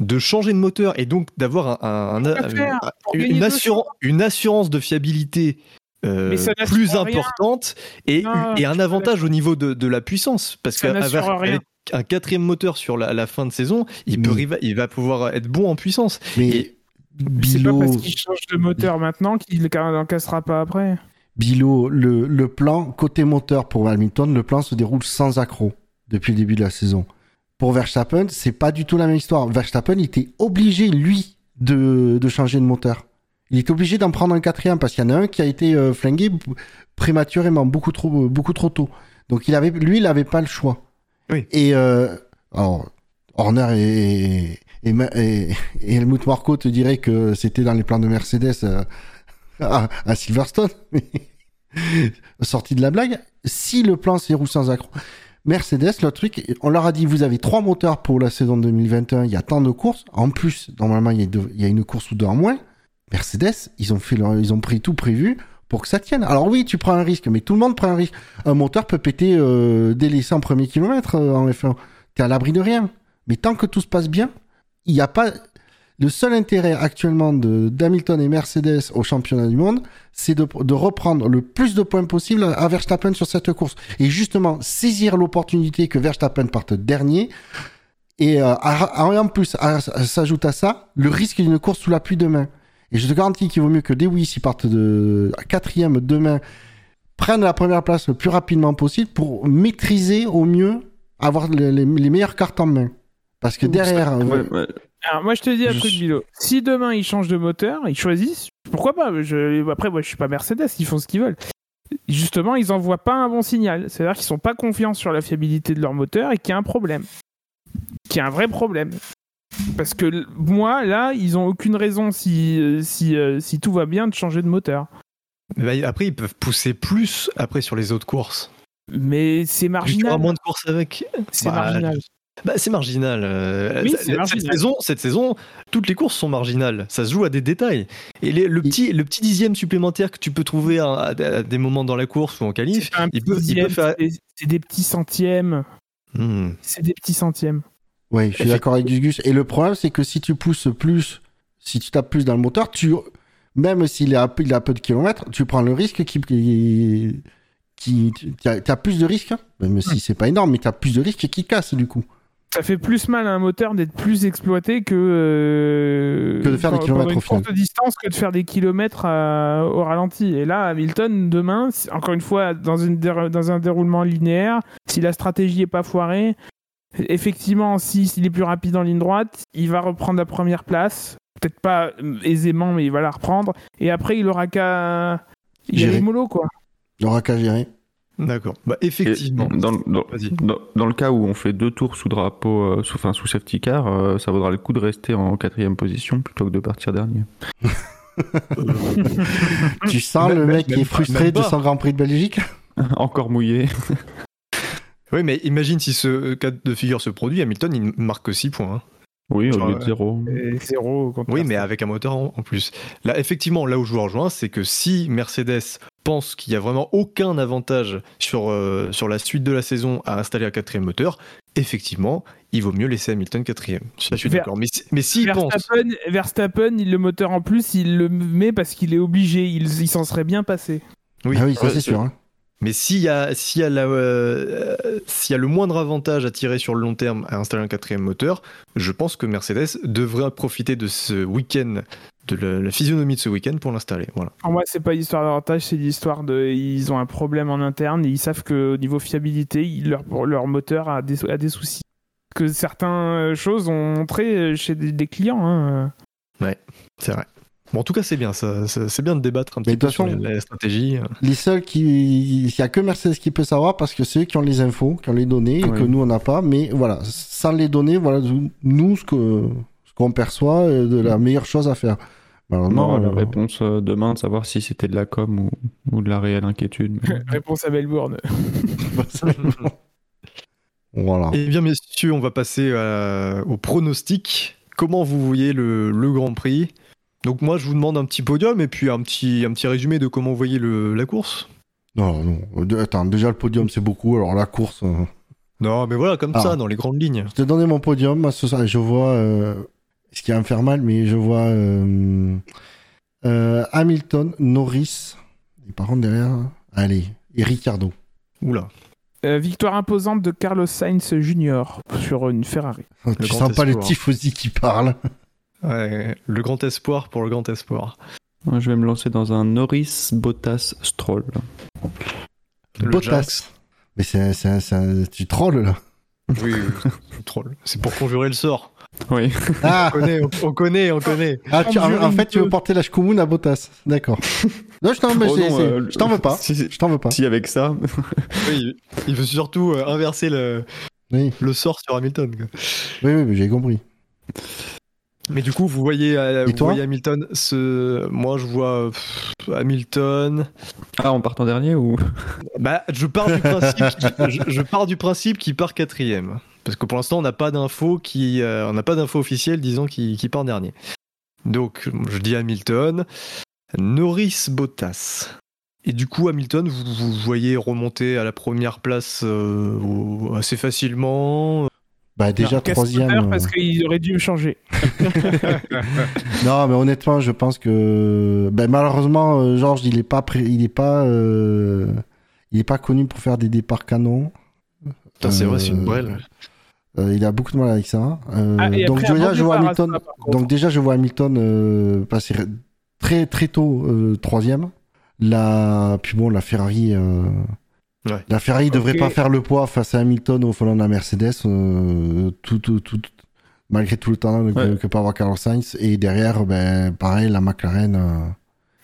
S1: de changer de moteur et donc d'avoir un, un- un- une, assurance, une assurance de fiabilité euh, plus importante et,
S2: Non,
S1: et
S2: je
S1: un avantage au niveau de, de la puissance. Parce qu'avec un quatrième moteur sur la, la fin de saison, il, peut, il va pouvoir être bon en puissance.
S4: Mais
S1: Et-
S2: C'est pas parce qu'il change de moteur maintenant qu'il n'en cassera pas après.
S4: Bilo, le, le plan côté moteur pour Hamilton, le plan se déroule sans accroc depuis le début de la saison. Pour Verstappen, c'est pas du tout la même histoire. Verstappen, il était obligé, lui, de, de changer de moteur. Il est obligé d'en prendre un quatrième parce qu'il y en a un qui a été euh, flingué prématurément, beaucoup trop, beaucoup trop tôt. Donc il avait, lui, il avait pas le choix.
S1: Oui.
S4: Et euh, alors, Horner et, et, et, et Helmut Marko te diraient que c'était dans les plans de Mercedes euh, à, à Silverstone. mais Sortie de la blague, si le plan s'est roule sans accroc, Mercedes, le truc, on leur a dit vous avez trois moteurs pour la saison 2021, il y a tant de courses. En plus, normalement, il y a, une course ou deux en moins. Mercedes, ils ont pris tout prévu pour que ça tienne. Alors oui, tu prends un risque, mais tout le monde prend un risque. Un moteur peut péter euh, dès les 100 premiers kilomètres euh, en F1. T'es à l'abri de rien. Mais tant que tout se passe bien, il n'y a pas. Le seul intérêt actuellement de d'Hamilton et Mercedes au championnat du monde, c'est de, reprendre le plus de points possible à, Verstappen sur cette course. Et justement, saisir l'opportunité que Verstappen parte dernier. Et, euh, en plus, s'ajoute à ça le risque d'une course sous la pluie demain. Et je te garantis qu'il vaut mieux que Lewis, il parte de quatrième demain, prenne la première place le plus rapidement possible pour maîtriser au mieux, avoir les meilleures cartes en main. Parce que derrière,
S5: Ouais, ouais.
S2: Alors moi je te dis un
S5: Je
S2: truc Bilo. Si demain ils changent de moteur, ils choisissent, pourquoi pas je... Après moi je suis pas Mercedes, ils font ce qu'ils veulent. Justement ils envoient pas un bon signal. C'est-à-dire qu'ils sont pas confiants sur la fiabilité de leur moteur et qu'il y a un problème. Qu'il y a un vrai problème. Parce que moi, là, ils ont aucune raison, si, euh, si, euh, si tout va bien, de changer de moteur.
S1: Mais bah, après, ils peuvent pousser plus après sur les autres courses.
S2: Mais c'est
S1: Tu auras
S2: marginal.
S1: moins de courses avec.
S2: C'est
S1: Bah,
S2: marginal.
S1: Bah, c'est marginal. euh,
S2: Oui,
S1: cette,
S2: marginal.
S1: Saison, cette saison, toutes les courses sont marginales. Ça se joue à des détails. Et les- le, petit, le petit dixième supplémentaire que tu peux trouver à, à- à des moments dans la course ou en qualif,
S2: C'est pas un
S1: il
S2: petit
S1: peut, il peut
S2: dixième,
S1: faire.
S2: c'est des- petits centièmes.
S1: Hmm.
S2: C'est des petits centièmes.
S4: Ouais, je suis d'accord avec Gus. Et le problème, c'est que si tu pousses plus, si tu tapes plus dans le moteur, tu, même s'il il a peu de kilomètres, tu prends le risque qui, qui, qui tu as, plus de risques, même si c'est pas énorme, mais tu as plus de risques qui casse du coup.
S2: Ça fait plus mal à un moteur d'être plus exploité que, euh,
S4: Que de faire des kilomètres
S2: une
S4: au final.
S2: courte distance que de faire des kilomètres à- au ralenti. Et là, Hamilton, demain, encore une fois, dans, une dans un déroulement linéaire, si la stratégie est pas foirée, effectivement, si- s'il est plus rapide en ligne droite, il va reprendre la première place. Peut-être pas euh, aisément, mais il va la reprendre. Et après, il aura qu'à y
S4: Gérer.
S2: aller mollo, quoi.
S4: Il y aura qu'à gérer.
S1: D'accord. Bah, effectivement.
S5: dans, dans-
S1: Vas-y.
S5: dans- dans le cas où on fait deux tours sous drapeau, euh, sous, enfin, sous safety car, euh, ça vaudra le coup de rester en quatrième position plutôt que de partir dernier.
S4: Tu sens
S1: Même-
S4: le mec qui est frustré de son Grand Prix de Belgique?
S5: Encore mouillé.
S1: Oui, mais imagine si ce cas de figure se produit, Hamilton, il marque que 6 points. hein.
S5: Oui, au lieu de
S1: euh,
S5: zéro.
S2: Et zéro contre
S1: Oui, mais avec un moteur en, en plus. Là, effectivement, là où je vous rejoins, c'est que si Mercedes pense qu'il n'y a vraiment aucun avantage sur, euh, sur la suite de la saison à installer un quatrième moteur, effectivement, il vaut mieux laisser Hamilton quatrième. Ça, je suis
S2: Ver-
S1: d'accord. Mais, si- mais s'il pense...
S2: Verstappen, Verstappen, il, le moteur en plus, il le met parce qu'il est obligé. Il, il s'en serait bien passé.
S1: Oui,
S4: Ah oui, ça c'est sûr. hein.
S1: Mais s'il y, a, s'il y, a la, euh, s'il y a le moindre avantage à tirer sur le long terme à installer un quatrième moteur, je pense que Mercedes devrait profiter de ce week-end, de la, la physionomie de ce week-end pour l'installer. Voilà.
S2: Pour moi, c'est pas l'histoire d'avantage, c'est l'histoire de. Ils ont un problème en interne et ils savent qu'au niveau fiabilité, ils- leur, leur moteur a des, a des soucis. Que certaines choses ont montré chez des, des clients. hein.
S1: C'est vrai. Bon, en tout cas, c'est bien. Ça, ça- c'est bien de débattre un petit peu sur la, stratégie.
S4: Les seuls qui. Il n'y a que Mercedes qui peut savoir parce que c'est eux qui ont les infos, qui ont les données, et
S5: Ouais.
S4: que nous on n'a pas. Mais voilà, sans les données, voilà nous ce que ce qu'on perçoit est de la meilleure chose à faire. Malheureusement,
S5: Non, la
S4: euh,
S5: réponse euh, demain, de savoir si c'était de la com ou, ou de la réelle inquiétude. mais-
S2: Réponse à Melbourne.
S4: voilà.
S1: Eh bien, messieurs, on va passer à- au pronostic. Comment vous voyez le, le Grand Prix? Donc moi, je vous demande un petit podium et puis un petit, un petit résumé de comment vous voyez le- la course.
S4: Non, non. De- Attends, déjà le podium c'est beaucoup. Alors la course. euh,
S1: Non, mais voilà, comme
S4: Ah.
S1: ça, dans les grandes lignes.
S4: Je t'ai donné mon podium. moi, ce soir, je vois. euh, Ce qui va me faire mal, mais je vois euh, euh, Hamilton, Norris. Et par contre derrière, allez, et Ricardo.
S1: Oula.
S2: Euh, victoire imposante de Carlos Sainz Jr. sur une Ferrari.
S4: tu
S1: grand
S4: sens pas le tifosi qui parle.
S1: Ouais, le grand espoir pour le grand espoir.
S5: Moi, je vais me lancer dans un Norris Bottas Stroll.
S1: Le
S4: Bottas. Mais c'est, tu trolles là.
S1: Oui, oui, je troll. C'est pour conjurer le sort.
S5: Oui.
S4: Ah,
S1: On connaît, on, on connaît, on connaît.
S4: ah, tu- en, en fait, tu veux
S2: deux.
S4: porter la Shkumun à Bottas. D'accord. Non, je t'en, mais
S5: Oh euh,
S4: veux pas.
S5: Si,
S4: Je t'en veux pas.
S5: si avec ça.
S1: Oui, il veut surtout euh, inverser le,
S4: Oui,
S1: le sort sur Hamilton. quoi.
S4: oui, oui, j'ai compris.
S1: Mais du coup, vous voyez, euh, vous voyez Hamilton. Ce... Moi, je vois pff, Hamilton.
S5: Ah, en partant dernier ou?
S1: Bah, je pars du principe, je, je pars du principe qu'il part quatrième, parce que pour l'instant, on n'a pas d'infos qui, euh, on n'a pas d'infos officielles disant qu'il qu'il part dernier. Donc, je dis Hamilton, Norris, Bottas. Et du coup, Hamilton, vous, vous voyez remonter à la première place euh, assez facilement.
S4: Bah, déjà troisième. euh,
S2: Parce qu'il aurait dû me changer.
S4: Non, mais honnêtement, je pense que ben, malheureusement, Georges, il est pas, pré- il est pas, euh, il est pas connu pour faire des départs canons.
S1: C'est vrai, c'est une brêle.
S4: Euh, il a beaucoup de mal avec ça. Euh,
S2: Ah,
S4: donc
S2: après,
S4: déjà, je vois Hamilton. Donc déjà, je vois Hamilton euh, passer très très tôt euh, troisième. La, puis bon, la Ferrari. euh,
S1: Ouais.
S4: La Ferrari devrait pas faire le poids face à Hamilton au volant de la Mercedes, euh, tout, tout, tout, malgré tout le temps que,
S5: Ouais.
S4: que peut avoir Carlos Sainz. Et derrière, ben, pareil, la McLaren. euh,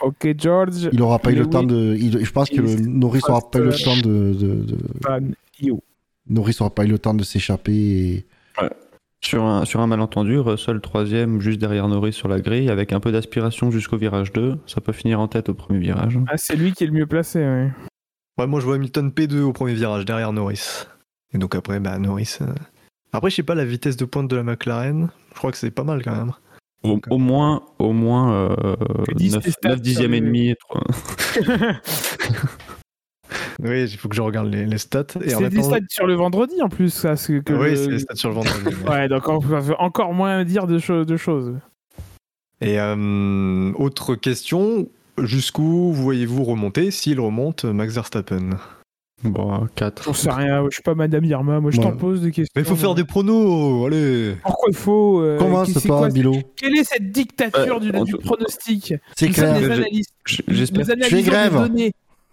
S2: Ok, George.
S4: il aura pas eu le temps de. il- je pense que le, Norris aura pas eu le temps de. Norris aura pas eu le temps de s'échapper. et-
S5: Sur un, sur un malentendu, Russell troisième juste derrière Norris sur la grille avec un peu d'aspiration jusqu'au virage 2. Ça peut finir en tête au premier virage.
S2: Ah, c'est lui qui est le mieux placé, ouais.
S1: Ouais, moi je vois Hamilton P2 au premier virage derrière Norris. Et donc après, bah Norris. euh, Après, je sais pas la vitesse de pointe de la McLaren. Je crois que c'est pas mal quand même.
S5: Au, au moins, au moins euh,
S2: Tu dis
S5: 9,
S2: tes stats
S5: dixièmes
S2: sur
S5: et demi.
S1: Oui, il faut que je regarde les, les stats.
S2: C'est des stats sur le vendredi en plus, ça. Que
S1: Oui,
S2: le-
S1: c'est les stats sur le vendredi. ouais.
S2: Donc on peut encore moins dire de, cho- de choses.
S1: Et euh, autre question, jusqu'où voyez-vous remonter s'il remonte Max Verstappen?
S5: Bon, 4.
S2: J'en sais rien, je suis pas Madame Irma, moi je
S4: Ouais.
S2: t'en pose des questions.
S1: Mais il faut faire des pronos, allez
S2: Pourquoi il faut euh,
S4: Commence
S2: c'est quoi-
S4: Bilo?
S2: Quelle est cette dictature
S5: Ouais,
S2: du, du pronostic?
S4: C'est clair.
S2: des.
S5: J'espère
S2: analysons des
S4: grève.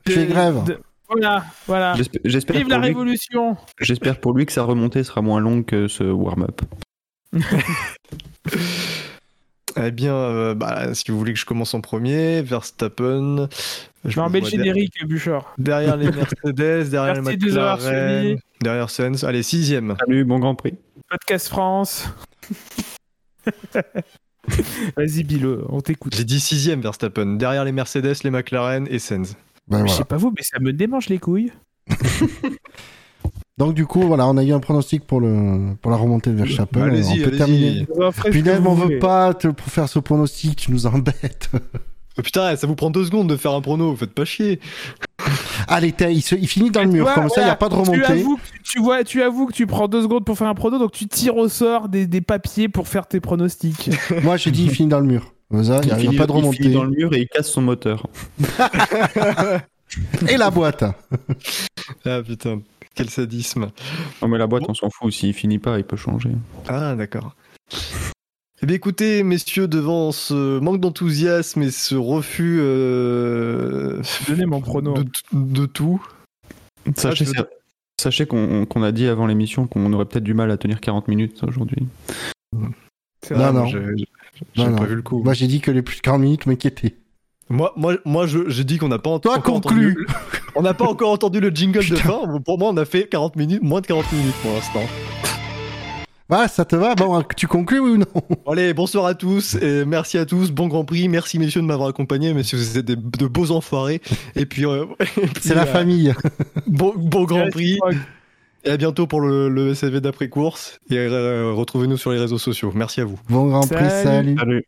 S4: Je fais grève.
S2: de- Voilà, voilà.
S5: j'espère- j'espère
S2: Vive la
S5: lui-
S2: révolution
S5: J'espère pour lui que sa remontée sera moins longue que ce warm-up.
S1: Eh bien, euh, bah, si vous voulez que je commence en premier, Verstappen.
S2: Je
S1: me
S2: vais mettre
S1: vois
S2: générique, Bouchard.
S1: Derrière les Mercedes, derrière les
S2: Merci de nous avoir
S1: McLaren,
S2: suivis.
S1: derrière Sens. Allez, sixième.
S5: Salut, bon Grand Prix.
S2: Podcast France. Vas-y, Bilo, on t'écoute.
S1: J'ai dit sixième Verstappen. Derrière les Mercedes, les McLaren et Sens.
S4: Ben,
S2: Je sais pas vous, mais ça me démange les couilles.
S4: Donc du coup, voilà, on a eu un pronostic pour, le, pour la remontée de Verstappen.
S1: Allez-y,
S4: on peut terminer.
S2: Vous vous
S4: on veut pas te, pour faire ce pronostic, tu nous embêtes.
S1: Oh, putain, ça vous prend deux secondes de faire un prono, faites pas chier.
S4: Allez, il, se- il finit dans le mur,
S2: vois,
S4: comme ça, il n'y a pas de
S2: Tu
S4: remontée.
S2: avoues, tu, vois, tu avoues que tu prends deux secondes pour faire un prono, donc tu tires au sort des, des papiers pour faire tes pronostics.
S4: Moi, j'ai dit, il finit dans le mur. Ça, il n'y a, il y a
S5: finit-
S4: pas de
S5: il finit
S4: remontée.
S5: dans le mur et il casse son moteur.
S4: Et la boîte.
S1: Ah putain, quel sadisme.
S5: Non mais la boîte, on s'en fout. S'il finit pas, il peut changer.
S1: Ah, d'accord. Eh bien, écoutez, messieurs, devant ce manque d'enthousiasme et ce refus euh,
S2: mon prono.
S1: de, de tout,
S5: Sachez,
S1: je veux-
S5: sachez qu'on a dit avant l'émission qu'on aurait peut-être du mal à tenir 40 minutes aujourd'hui.
S1: c'est
S4: Non,
S1: vrai,
S4: non.
S1: j'ai-
S4: Non,
S1: j'ai pas vu le coup.
S4: Moi, j'ai dit que les plus de 40 minutes m'inquiétaient.
S1: Moi, moi, moi je- j'ai dit qu'on n'a pas ent-
S4: Toi,
S1: encore entendu. On n'a pas encore entendu le jingle de fin. Pour moi, on a fait 40 minutes, moins de 40 minutes pour l'instant.
S4: Voilà, ça te va? Bon, tu conclus oui ou non?
S1: Allez, bonsoir à tous, et merci à tous, bon Grand Prix, merci messieurs de m'avoir accompagné, messieurs, vous êtes des- de beaux enfoirés, et puis, euh, puis,
S4: C'est la
S1: euh,
S4: famille.
S1: bon, bon Grand Prix, et à bientôt pour le, le SAV d'après-course, et euh, retrouvez-nous sur les réseaux sociaux. Merci à vous.
S4: Bon Grand Prix,
S2: Salut.
S4: salut.
S5: Salut.